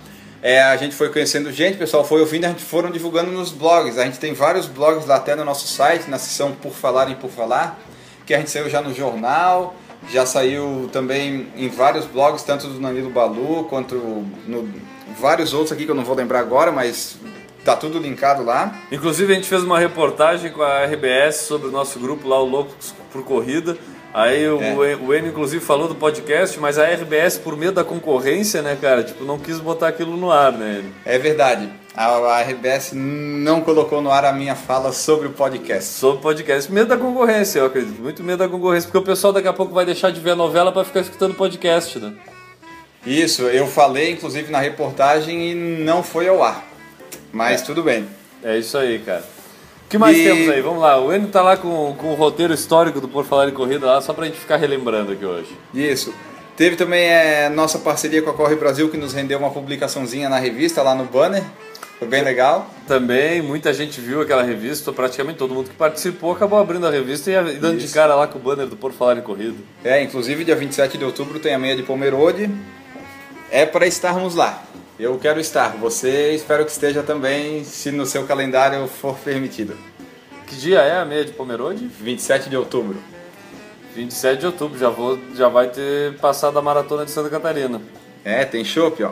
é, a gente foi conhecendo gente, o pessoal foi ouvindo, a gente foram divulgando nos blogs. A gente tem vários blogs lá até no nosso site, na seção Por Falar em Por Falar, que a gente saiu já no jornal, já saiu também em vários blogs, tanto do Danilo Balu quanto no vários outros aqui que eu não vou lembrar agora, mas tá tudo linkado lá. Inclusive a gente fez uma reportagem com a RBS sobre o nosso grupo lá, o Loucos por Corrida. Aí o, É. o Enio inclusive falou do podcast, mas a RBS, por medo da concorrência, né, cara, tipo, não quis botar aquilo no ar, né? É verdade. A, a RBS não colocou no ar a minha fala sobre o podcast. Sobre o podcast. Medo da concorrência, eu acredito. Muito medo da concorrência, porque o pessoal daqui a pouco vai deixar de ver a novela pra ficar escutando podcast, né? Isso, eu falei inclusive na reportagem e não foi ao ar. Mas tudo bem. É isso aí, cara. O que mais E- temos aí? Vamos lá. O Enio tá lá com, com o roteiro histórico do Por Falar em Corrida lá, só pra gente ficar relembrando aqui hoje. Isso. Teve também é, nossa parceria com a Corre Brasil que nos rendeu uma publicaçãozinha na revista lá no banner. Foi bem legal. Também, muita gente viu aquela revista, praticamente todo mundo que participou acabou abrindo a revista e dando de Isso. cara lá com o banner do Por Falar em Corrida. É, inclusive dia 27 de outubro tem a meia de Pomerode. É para estarmos lá. Eu quero estar. Você espero que esteja também, se no seu calendário for permitido. Que dia é a meia de Pomerode? 27 de outubro. 27 de outubro, já, vou, já vai ter passado a maratona de Santa Catarina. É, tem chopp, ó.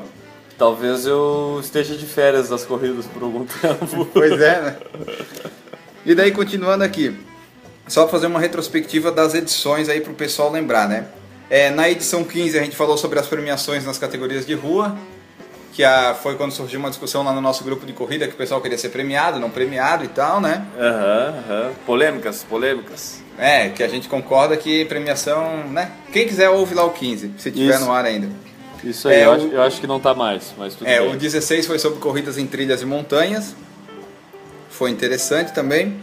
Talvez eu esteja de férias das corridas por algum tempo. Pois é, né? E daí, continuando aqui, só fazer uma retrospectiva das edições aí pro pessoal lembrar, né? É, na edição 15 a gente falou sobre as premiações nas categorias de rua, que a, foi quando surgiu uma discussão lá no nosso grupo de corrida que o pessoal queria ser premiado, não premiado e tal, né? Aham, aham. Polêmicas, polêmicas. É, que a gente concorda que premiação, né? Quem quiser ouve lá o 15, se tiver Isso. no ar ainda. Isso aí, É, eu, o- acho, eu acho que não tá mais, mas tudo É, bem. o 16 foi sobre corridas em trilhas e montanhas. Foi interessante também.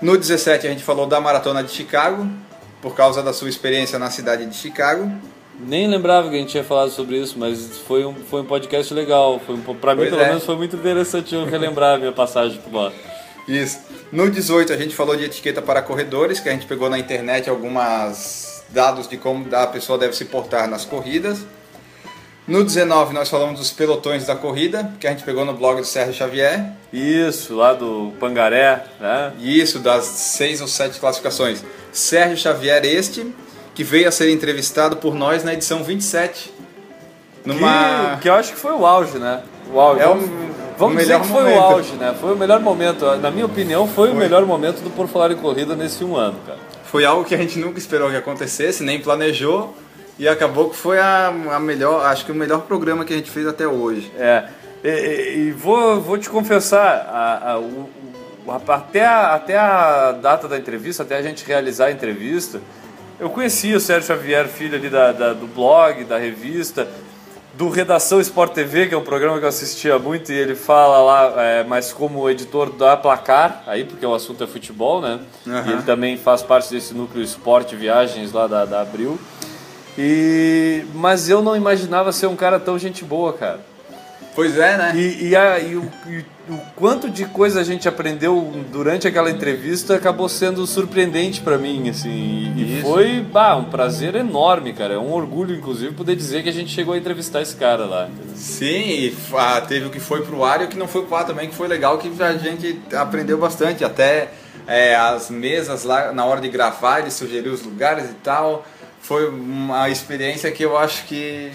No 17 a gente falou da maratona de Chicago, por causa da sua experiência na cidade de Chicago. Nem lembrava que a gente tinha falado sobre isso, mas foi um, foi um podcast legal. Foi um, pra mim, Pois pelo é. menos, foi muito interessante eu relembrar a minha passagem por lá. Isso. No 18 a gente falou de etiqueta para corredores, que a gente pegou na internet alguns dados de como a pessoa deve se portar nas corridas. No 19 nós falamos dos pelotões da corrida, que a gente pegou no blog do Sérgio Xavier. Isso, lá do Pangaré, né? Isso, das seis ou sete classificações. Sérgio Xavier, este, que veio a ser entrevistado por nós na edição 27. numa. Que, que eu acho que foi o auge, né? O auge. É o- vamos o dizer melhor que foi momento. o auge, né? Foi o melhor momento. Na minha opinião, foi, o melhor momento do Por Falar em Corrida nesse um ano, cara. Foi algo que a gente nunca esperou que acontecesse, nem planejou. E acabou que foi a, a melhor, acho que o melhor programa que a gente fez até hoje. É, e, e- e vou, vou te confessar, a- a- o- até, a, até a data da entrevista, até a gente realizar a entrevista, eu conhecia o Sérgio Xavier, filho ali da, da- do blog, da revista, do Redação Sport TV, que é um programa que eu assistia muito, e ele fala lá, é, mas como editor da Placar, aí porque o assunto é futebol, né? Aham. E ele também faz parte desse núcleo esporte viagens lá da, da Abril. E, mas eu não imaginava ser um cara tão gente boa, cara. Pois é, né? E, e, a- e o, e o quanto de coisa a gente aprendeu durante aquela entrevista acabou sendo surpreendente pra mim, assim. E, foi bah, um prazer enorme, cara. É um orgulho, inclusive, poder dizer que a gente chegou a entrevistar esse cara lá. entendeu? Sim, e ah, teve o que foi pro ar e o que não foi pro ar também, que foi legal, que a gente aprendeu bastante. Até é, as mesas lá, na hora de gravar, ele sugeriu os lugares e tal. Foi uma experiência que eu acho que,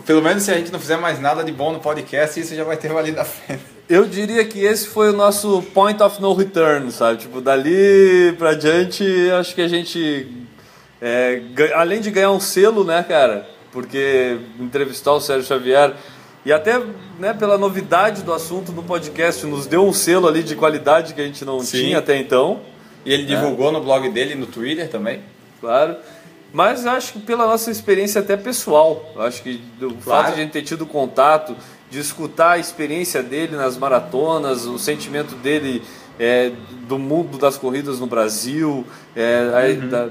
pelo menos se a gente não fizer mais nada de bom no podcast, isso já vai ter valido a pena. Eu diria que esse foi o nosso point of no return, sabe? Tipo, dali pra diante, acho que a gente, é, além de ganhar um selo, né, cara? Porque entrevistar o Sérgio Xavier e até né, pela novidade do assunto no podcast, nos deu um selo ali de qualidade que a gente não Sim. tinha até então, E ele divulgou no blog dele, no Twitter também. claro. Mas acho que pela nossa experiência até pessoal, acho que o Claro. fato de a gente ter tido contato, de escutar a experiência dele nas maratonas, o sentimento dele é, do mundo das corridas no Brasil, é, Uhum. da,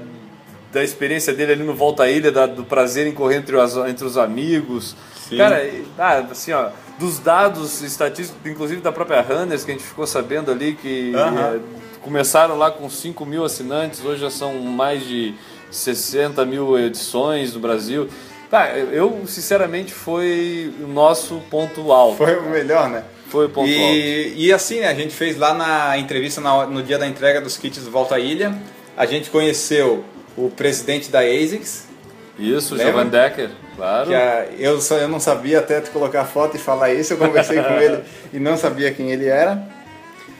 da experiência dele ali no Volta à Ilha, da- do prazer em correr entre os, entre os amigos. Sim. Cara, ah, assim, ó, dos dados estatísticos, inclusive da própria Runners, que a gente ficou sabendo ali que Aham. é, começaram lá com 5 mil assinantes, hoje já são mais de 60 mil edições no Brasil. Tá, eu sinceramente foi o nosso ponto alto. Foi o melhor, né? Foi o ponto alto. E, e assim, né, a gente fez lá na entrevista na- no dia da entrega dos kits do Volta à Ilha. A gente conheceu o presidente da ASICS, Isso, Lembra? Jovan Decker, claro. que a- eu, só, eu não sabia até tu colocar a foto e falar isso, eu conversei com ele e não sabia quem ele era.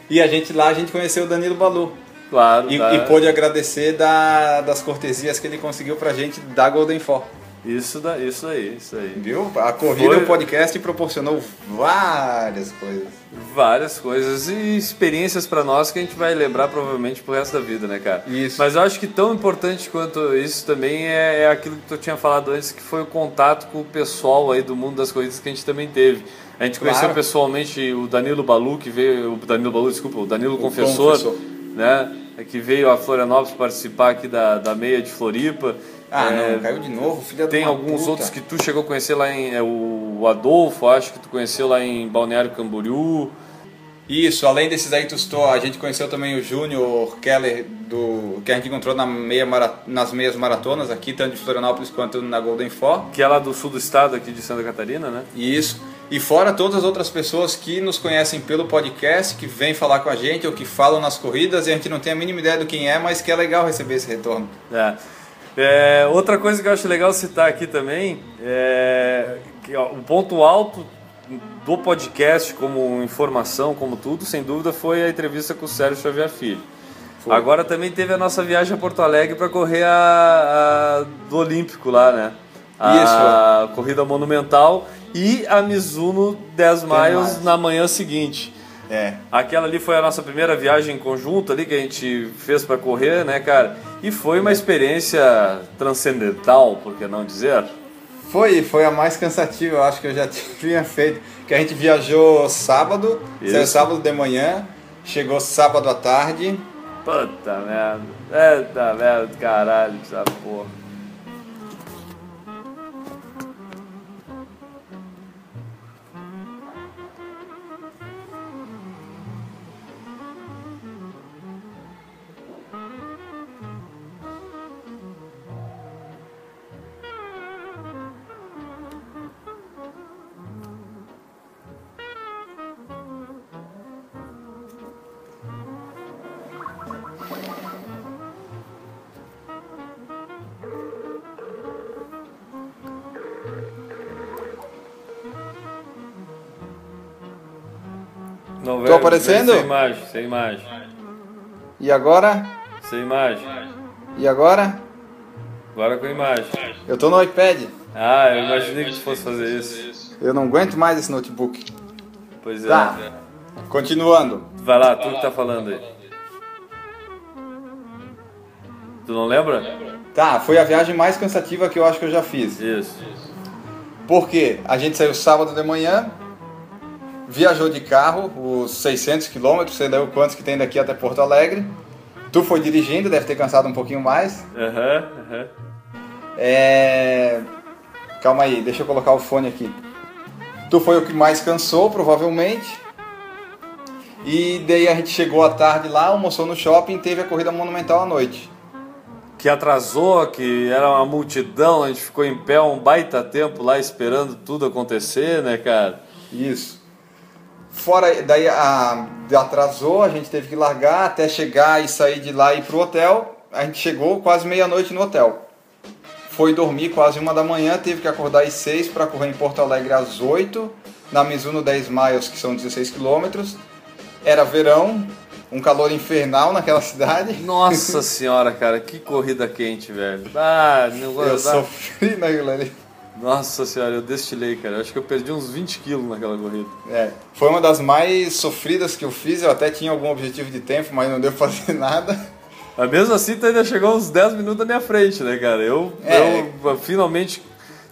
E a gente lá a gente conheceu o Danilo Balu. Claro, E, tá. e pôde agradecer da- das cortesias que ele conseguiu pra gente da Golden Four. Isso, da, isso aí, isso aí. Viu? A corrida, Foi- o podcast proporcionou várias coisas. Várias coisas e experiências pra nós que a gente vai lembrar provavelmente pro resto da vida, né, cara? Isso. Mas eu acho que tão importante quanto isso também é, é aquilo que tu tinha falado antes, que foi o contato com o pessoal aí do mundo das corridas que a gente também teve. A gente Claro. conheceu pessoalmente o Danilo Balu, que veio. O Danilo Balu, desculpa, o Danilo Confessor, Confessor. né? Que veio a Florianópolis participar aqui da, da meia de Floripa. Ah, É, não, caiu de novo, filha tem alguns puta. outros que tu chegou a conhecer lá em. É, o Adolfo, acho que tu conheceu lá em Balneário Camboriú. Isso, além desses aí, tu estou, a gente conheceu também o Júnior Keller, do, que a gente encontrou na meia mara- nas meias maratonas aqui, tanto de Florianópolis quanto na Golden Four. que é lá do sul do estado, aqui de Santa Catarina, né? Isso. E fora todas as outras pessoas que nos conhecem pelo podcast, que vêm falar com a gente ou que falam nas corridas e a gente não tem a mínima ideia do quem é, mas que é legal receber esse retorno. É. É, outra coisa que eu acho legal citar aqui também é que ó, o ponto alto do podcast, como informação, como tudo, sem dúvida, foi a entrevista com o Sérgio Xavier Filho. Foi. Agora também teve a nossa viagem a Porto Alegre para correr a, a do Olímpico lá, né? A corrida monumental e a Mizuno 10 miles na manhã seguinte. É. Aquela ali foi a nossa primeira viagem conjunta ali que a gente fez para correr, né, cara? E foi uma experiência transcendental, por que não dizer? Foi, foi a mais cansativa, eu acho que eu já tinha feito. Que a gente viajou sábado, Isso. saiu sábado de manhã, chegou sábado à tarde. Puta merda. Eita merda, caralho, essa porra. Não, Tô velho, aparecendo? Sem imagem, sem imagem. E agora? Sem imagem. E agora? Agora com imagem. Eu tô no iPad. Ah, eu imaginei que tu fosse fazer isso. Eu não aguento mais esse notebook. Pois é. Tá. Continuando. Vai lá, tu que tá falando aí. Tu não lembra? Tá, foi a viagem mais cansativa que eu acho que eu já fiz. Isso. Porque a gente saiu sábado de manhã, viajou de carro os 600 quilômetros, sei lá quantos que tem daqui até Porto Alegre. Tu foi dirigindo, deve ter cansado um pouquinho mais. Aham, aham. É... Calma aí, deixa eu colocar o fone aqui. Tu foi o que mais cansou, provavelmente. E daí a gente chegou à tarde lá, almoçou no shopping, teve a corrida monumental à noite. Que atrasou, que era uma multidão, a gente ficou em pé um baita tempo lá esperando tudo acontecer, né, cara? Isso. Fora, daí a, atrasou, a gente teve que largar até chegar e sair de lá e ir pro hotel. A gente chegou quase meia-noite no hotel. Foi dormir quase uma da manhã, teve que acordar às seis para correr em Porto Alegre às 8, na Mizuno 10 miles, que são 16 quilômetros. Era verão, um calor infernal naquela cidade. Nossa senhora, cara, que corrida quente, velho. Ah, não Eu ah, sofri naquilo ali. Nossa senhora, eu destilei, cara. Eu Acho que eu perdi uns 20 quilos naquela corrida. É, foi uma das mais sofridas que eu fiz. Eu até tinha algum objetivo de tempo, mas não deu pra fazer nada. Mas mesmo assim, tu ainda chegou uns 10 minutos na minha frente, né, cara? Eu, É. eu finalmente,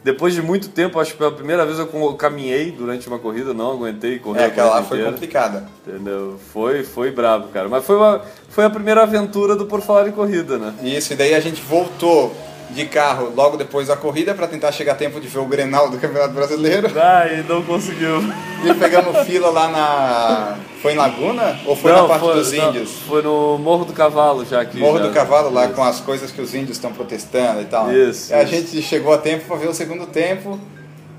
depois de muito tempo, acho que pela primeira vez eu caminhei durante uma corrida, não aguentei correr É, aquela lá foi inteira. complicada. Entendeu? Foi, foi brabo, cara. Mas foi, uma, foi a primeira aventura do Por Falar em Corrida, né? Isso, e daí a gente voltou de carro logo depois da corrida para tentar chegar a tempo de ver o Grenal do Campeonato Brasileiro. Ah, e não conseguiu. E pegamos fila lá na. Foi em Laguna? Ou foi não, na parte foi, dos não, índios? foi no Morro do Cavalo já aqui. Morro já. do Cavalo lá Isso. com as coisas que os índios estão protestando e tal. Isso, E a isso. gente chegou a tempo para ver o segundo tempo.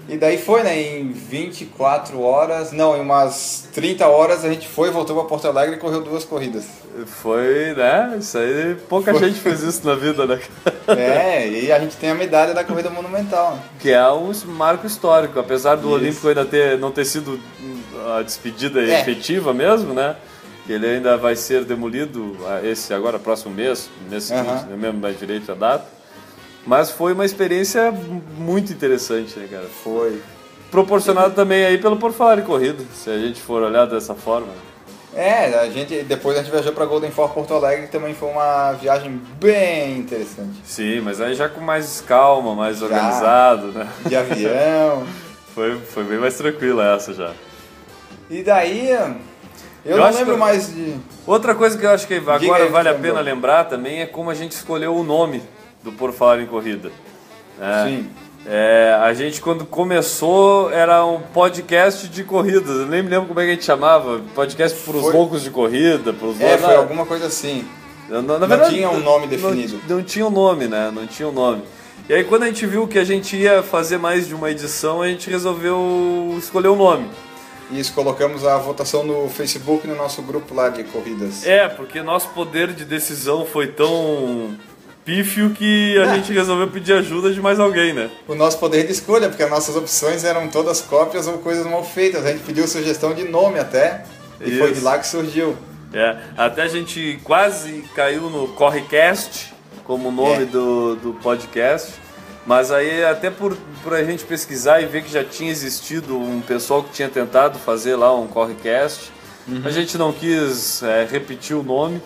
E daí foi, né? Em 24 horas, não, em umas 30 horas a gente foi, voltou para Porto Alegre e correu duas corridas. Foi, né? Isso aí, pouca gente fez isso na vida, né? É, e a gente tem a medalha da corrida monumental. Que é um marco histórico, apesar do Isso. Olímpico ainda ter, não ter sido a despedida É. efetiva mesmo, né? Que ele ainda vai ser demolido ah, esse agora, próximo mês, mês seguinte, não lembro mais direito a data. Mas foi uma experiência muito interessante, né, cara? Foi. Proporcionado também aí pelo Por Falar em Corrida, se a gente for olhar dessa forma. É, a gente, depois a gente viajou para Golden Fort Porto Alegre, que também foi uma viagem bem interessante. Sim, mas aí já com mais calma, mais organizado, né? De avião. Foi, foi bem mais tranquila essa já. e daí, eu, Eu não lembro que- mais de... Outra coisa que eu acho que agora vale a pena lembrar também é como a gente escolheu o nome do Por Falar em Corrida. É, Sim. é, a gente quando começou era um podcast de corridas, eu nem me lembro como é que a gente chamava, podcast para os Foi- loucos de corrida, para os É, foi alguma coisa assim. na, na Não verdade, tinha um nome definido. Não, não tinha um nome, né? Não tinha um nome. E aí quando a gente viu que a gente ia fazer mais de uma edição, a gente resolveu escolher o nome. Isso, colocamos a votação no Facebook, no nosso grupo lá de corridas. É, porque nosso poder de decisão foi tão pífio que a gente resolveu pedir ajuda de mais alguém, né? O nosso poder de escolha, porque as nossas opções eram todas cópias ou coisas mal feitas. A gente pediu sugestão de nome até, e foi de Isso. lá que surgiu. É, até a gente quase caiu no Correcast como nome É. do, do podcast. Mas aí até por, por a gente pesquisar e ver que já tinha existido um pessoal que tinha tentado fazer lá um Correcast, a gente não quis é, repetir o nome.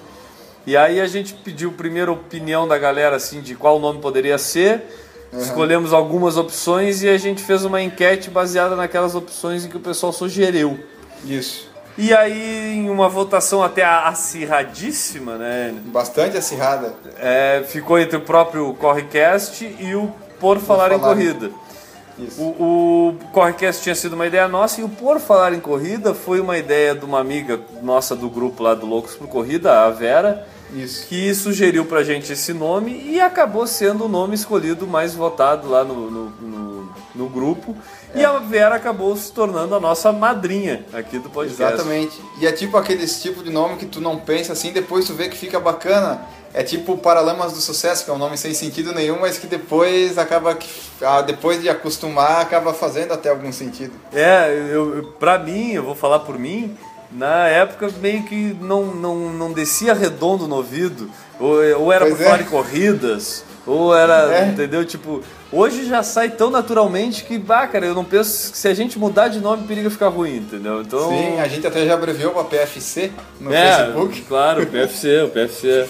E aí a gente pediu primeiro a opinião da galera assim de qual nome poderia ser. Escolhemos algumas opções e a gente fez uma enquete baseada naquelas opções em que o pessoal sugeriu. Isso. E aí, em uma votação até acirradíssima, né? Bastante acirrada. é, ficou entre o próprio Correcast e o Por Falar em Falar. Corrida. Isso. O, o Correcast tinha sido uma ideia nossa e o Por Falar em Corrida foi uma ideia de uma amiga nossa do grupo lá do Loucos por Corrida, a Vera, Isso. que sugeriu pra gente esse nome e acabou sendo o nome escolhido mais votado lá no, no, no- no grupo. E a Vera acabou se tornando a nossa madrinha aqui do podcast. Exatamente. E é tipo aqueles tipo de nome que tu não pensa assim, depois tu vê que fica bacana. É tipo Paralamas do Sucesso, que é um nome sem sentido nenhum, mas que depois acaba ah, depois de acostumar, acaba fazendo até algum sentido. É, eu, pra mim, eu vou falar por mim, Na época meio que não, não, não descia redondo no ouvido. Ou, ou era Pois pra é. falar de corridas, ou era, É. entendeu? Tipo, hoje já sai tão naturalmente que, bah, cara, eu não penso que se a gente mudar de nome, periga ficar ruim, entendeu? Então. Sim, a gente até já abreviou pra PFC no é, Facebook. claro, o PFC, o PFC.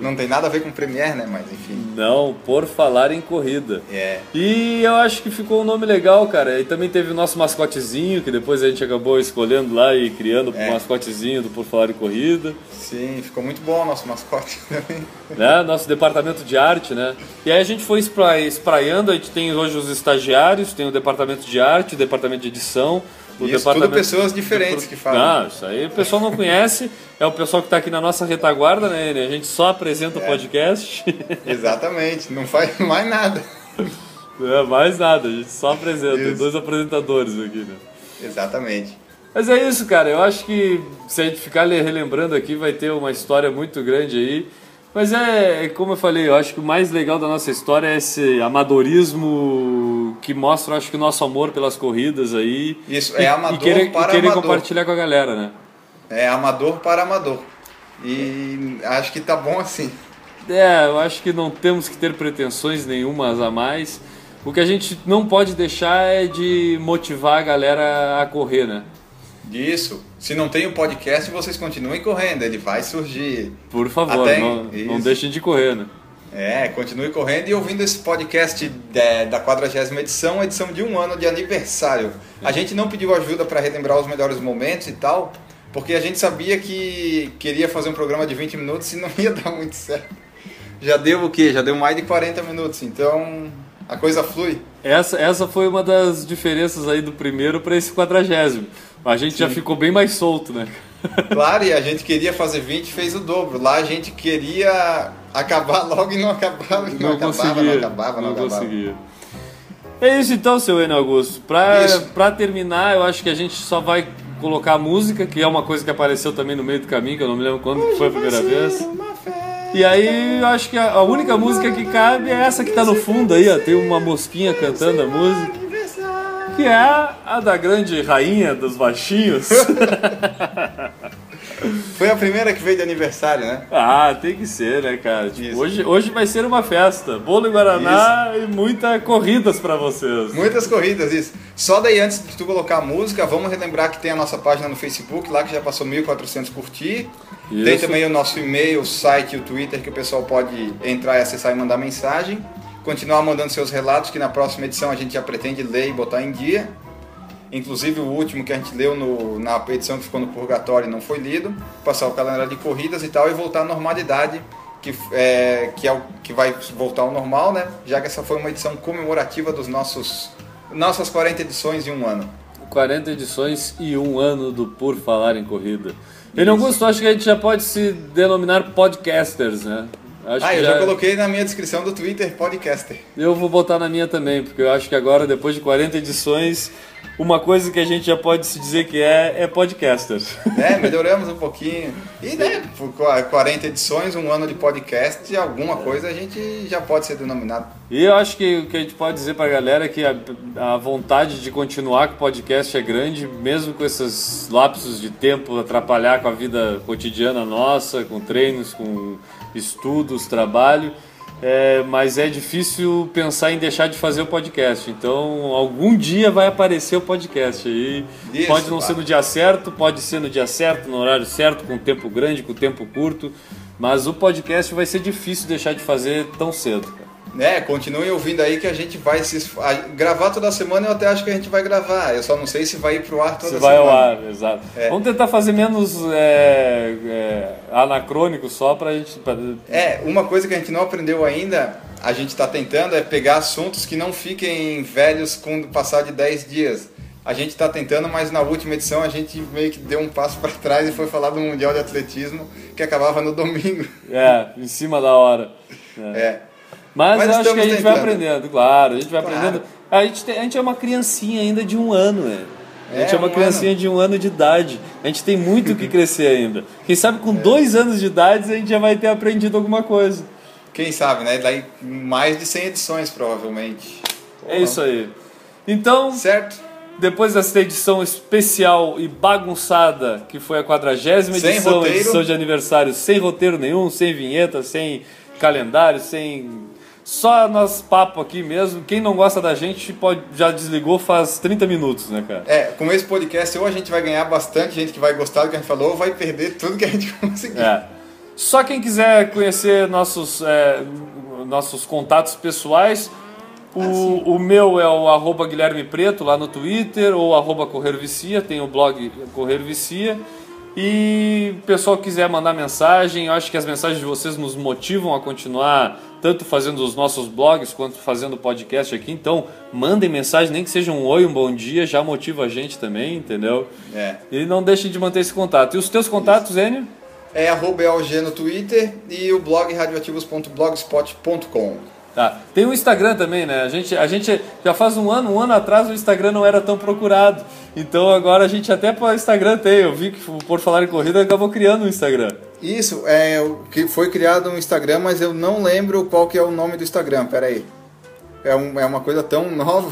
Não tem nada a ver com Premiere, né? Mas enfim. Não, por falar em corrida. É. E eu acho que ficou um nome legal, cara. E também teve o nosso mascotezinho, que depois a gente acabou escolhendo lá e criando É. o mascotezinho do Por Falar em Corrida. Sim, ficou muito bom o nosso mascote também. né? Nosso departamento de arte, né? E aí a gente foi espra- espraiando, a gente tem hoje os estagiários, tem o departamento de arte, o departamento de edição, o Isso, tudo pessoas diferentes que falam. Não, isso aí o pessoal não conhece, é o pessoal que está aqui na nossa retaguarda, né? A gente só apresenta É. o podcast, Exatamente, não faz mais nada. é, mais nada, a gente só apresenta, tem dois apresentadores aqui, né? Exatamente. Mas é isso, cara. Eu acho que se a gente ficar le- relembrando aqui, vai ter uma história muito grande aí. Mas é, como eu falei, eu acho que o mais legal da nossa história é esse amadorismo que mostra, acho que o nosso amor pelas corridas aí. Isso, é amador e querer, para e querer amador. compartilhar com a galera, né? É amador para amador. E acho que tá bom assim. É, eu acho que não temos que ter pretensões nenhumas a mais. O que a gente não pode deixar é de motivar a galera a correr, né? Isso. Se não tem o podcast, vocês continuem correndo, ele vai surgir. Por favor, Até- não, não deixem de correr, né? É, continue correndo e ouvindo esse podcast da- da 40 edição, edição de um ano de aniversário. A gente não pediu ajuda para relembrar os melhores momentos e tal, porque a gente sabia que queria fazer um programa de 20 minutos e não ia dar muito certo. Já deu o quê? Já deu mais de 40 minutos, então a coisa flui. Essa, essa foi uma das diferenças aí do primeiro para esse quadragésimo. A gente já ficou bem mais solto, né? Claro, e a gente queria fazer 20 fez o dobro. Lá a gente queria acabar logo e não acabava, e não, Não, acabava, conseguia. não acabava, não, acabava. conseguia. É isso então, seu Enio Augusto. Pra terminar, eu acho que a gente só vai colocar a música, que é uma coisa que apareceu também no meio do caminho, que eu não me lembro quando foi a primeira vez. E aí, eu acho que a, única música que cabe é essa que tá no fundo aí, ó. Tem uma mosquinha cantando a música. Que é a da grande rainha dos baixinhos. Foi a primeira que veio de aniversário, né? Ah, tem que ser, né, cara? Tipo, Isso. hoje, hoje vai ser uma festa. Bolo e Guaraná e muitas corridas pra vocês. Muitas corridas, isso. Só daí, antes de tu colocar a música, vamos relembrar que tem a nossa página no Facebook, lá que já passou 1.400 curtir. Tem Isso. também o nosso e-mail, o site e o Twitter, que o pessoal pode entrar e acessar e mandar mensagem. Continuar mandando seus relatos, que na próxima edição a gente já pretende ler e botar em dia. Inclusive o último que a gente leu no- na edição que ficou no Purgatório não foi lido. Passar o calendário de corridas e tal e voltar à normalidade, que, é, que é o que vai voltar ao normal, né? Já que essa foi uma edição comemorativa dos nossos nossas 40 edições em um ano. 40 edições e um ano do Por Falar em Corrida. Ele gostou, acho que a gente já pode se denominar podcasters, né? Acho Ah, eu já coloquei na minha descrição do Twitter podcaster. Eu vou botar na minha também, porque eu acho que agora, depois de 40 edições, uma coisa que a gente já pode se dizer que é, é podcaster. É, melhoramos um pouquinho. E, né, por qua- 40 edições, um ano de podcast, alguma coisa a gente já pode ser denominado. E eu acho que o que a gente pode dizer pra galera é que a, a vontade de continuar com o podcast é grande, mesmo com esses lapsos de tempo atrapalhar com a vida cotidiana nossa, com treinos, com estudos, trabalho. É, mas é difícil pensar em deixar de fazer o podcast. Então, algum dia vai aparecer o podcast aí. Isso, pode não ser no dia certo, pode ser no dia certo, no horário certo, com tempo grande, com tempo curto. Mas o podcast vai ser difícil deixar de fazer tão cedo. cara. É, continuem ouvindo aí que a gente vai se a- gravar toda semana. Eu até acho que a gente vai gravar. Eu só não sei se vai ir pro ar toda vai semana. ao ar, exato. É. Vamos tentar fazer menos é, é, anacrônico só pra gente. pra- É, uma coisa que a gente não aprendeu ainda, a gente está tentando é pegar assuntos que não fiquem velhos com o passar de 10 dias. A gente está tentando, mas na última edição a gente meio que deu um passo para trás e foi falar do Mundial de Atletismo que acabava no domingo. É, em cima da hora. É. É. Mas, Mas eu acho que a gente vai tentando. aprendendo, claro, a gente vai Claro. aprendendo. A gente, tem- a gente é uma criancinha ainda de um ano, né? A gente é, É, uma um criancinha de um ano de idade. A gente tem muito o que crescer ainda. Quem sabe É. com dois anos de idade a gente já vai ter aprendido alguma coisa. Quem sabe, né? Daí mais de 100 edições, provavelmente. É isso aí. Então, Certo? depois dessa edição especial e bagunçada, que foi a quadragésima edição, roteiro. edição de aniversário, sem roteiro nenhum, sem vinheta, sem calendário, sem. Só nosso papo aqui mesmo. Quem não gosta da gente pode, já desligou faz 30 minutos, né, cara? É, com esse podcast, ou a gente vai ganhar bastante gente que vai gostar do que a gente falou, ou vai perder tudo que a gente conseguiu. É. Só quem quiser conhecer nossos, é, nossos contatos pessoais, o, o meu é o arroba Guilherme Preto lá no Twitter, ou arroba Vicia, tem o blog Correio Vicia. E o pessoal quiser mandar mensagem, eu acho que as mensagens de vocês nos motivam a continuar tanto fazendo os nossos blogs quanto fazendo o podcast aqui. Então, mandem mensagem, nem que seja um oi, um bom dia, já motiva a gente também, entendeu? É. E não deixem de manter esse contato. E os teus contatos, Enio? É arroba no Twitter e o blog radioativos.blogspot.com. Tá. Tem o Instagram também, né? A gente, a gente já faz um ano, um ano atrás o Instagram não era tão procurado. Então agora a gente até para o Instagram tem. Eu vi que Por Falar em Corrida acabou criando um Instagram. Isso, é o que foi criado um Instagram, mas eu não lembro qual que é o nome do Instagram, peraí. É, um, é uma coisa tão nova.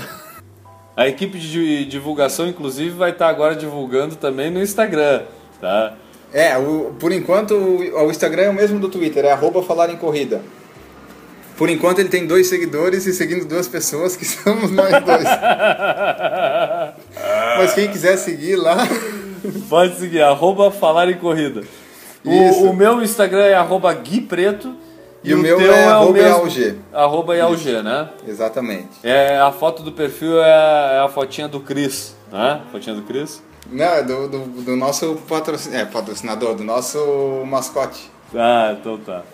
A equipe de divulgação, inclusive, vai estar agora divulgando também no Instagram, tá? É, o- por enquanto o, o Instagram é o mesmo do Twitter, é arroba falar em corrida. Por enquanto ele tem dois seguidores e seguindo duas pessoas, que somos nós dois. Mas quem quiser seguir lá, Pode seguir, arroba Falar em Corrida. O, o meu Instagram é arroba Gui Preto. E o meu é arroba Ialg. Arroba Ialg, né? exatamente. É, a foto do perfil é, é a fotinha do Cris, né? Fotinha do Cris. Não, é do, do, do nosso patrocin... é, patrocinador, do nosso mascote. Ah, então tá.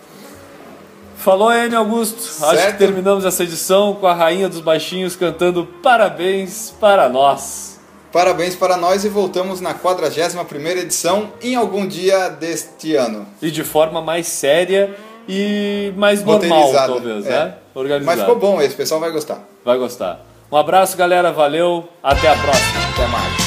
Falou, Enio Augusto. Acho que Certo. terminamos essa edição com a Rainha dos Baixinhos cantando Parabéns para nós. Parabéns para nós e voltamos na 41ª edição em algum dia deste ano. E de forma mais séria e mais normal, talvez, é. né? Organizada. Mas ficou bom esse, o pessoal vai gostar. Vai gostar. Um abraço, galera. Valeu. Até a próxima. Até mais.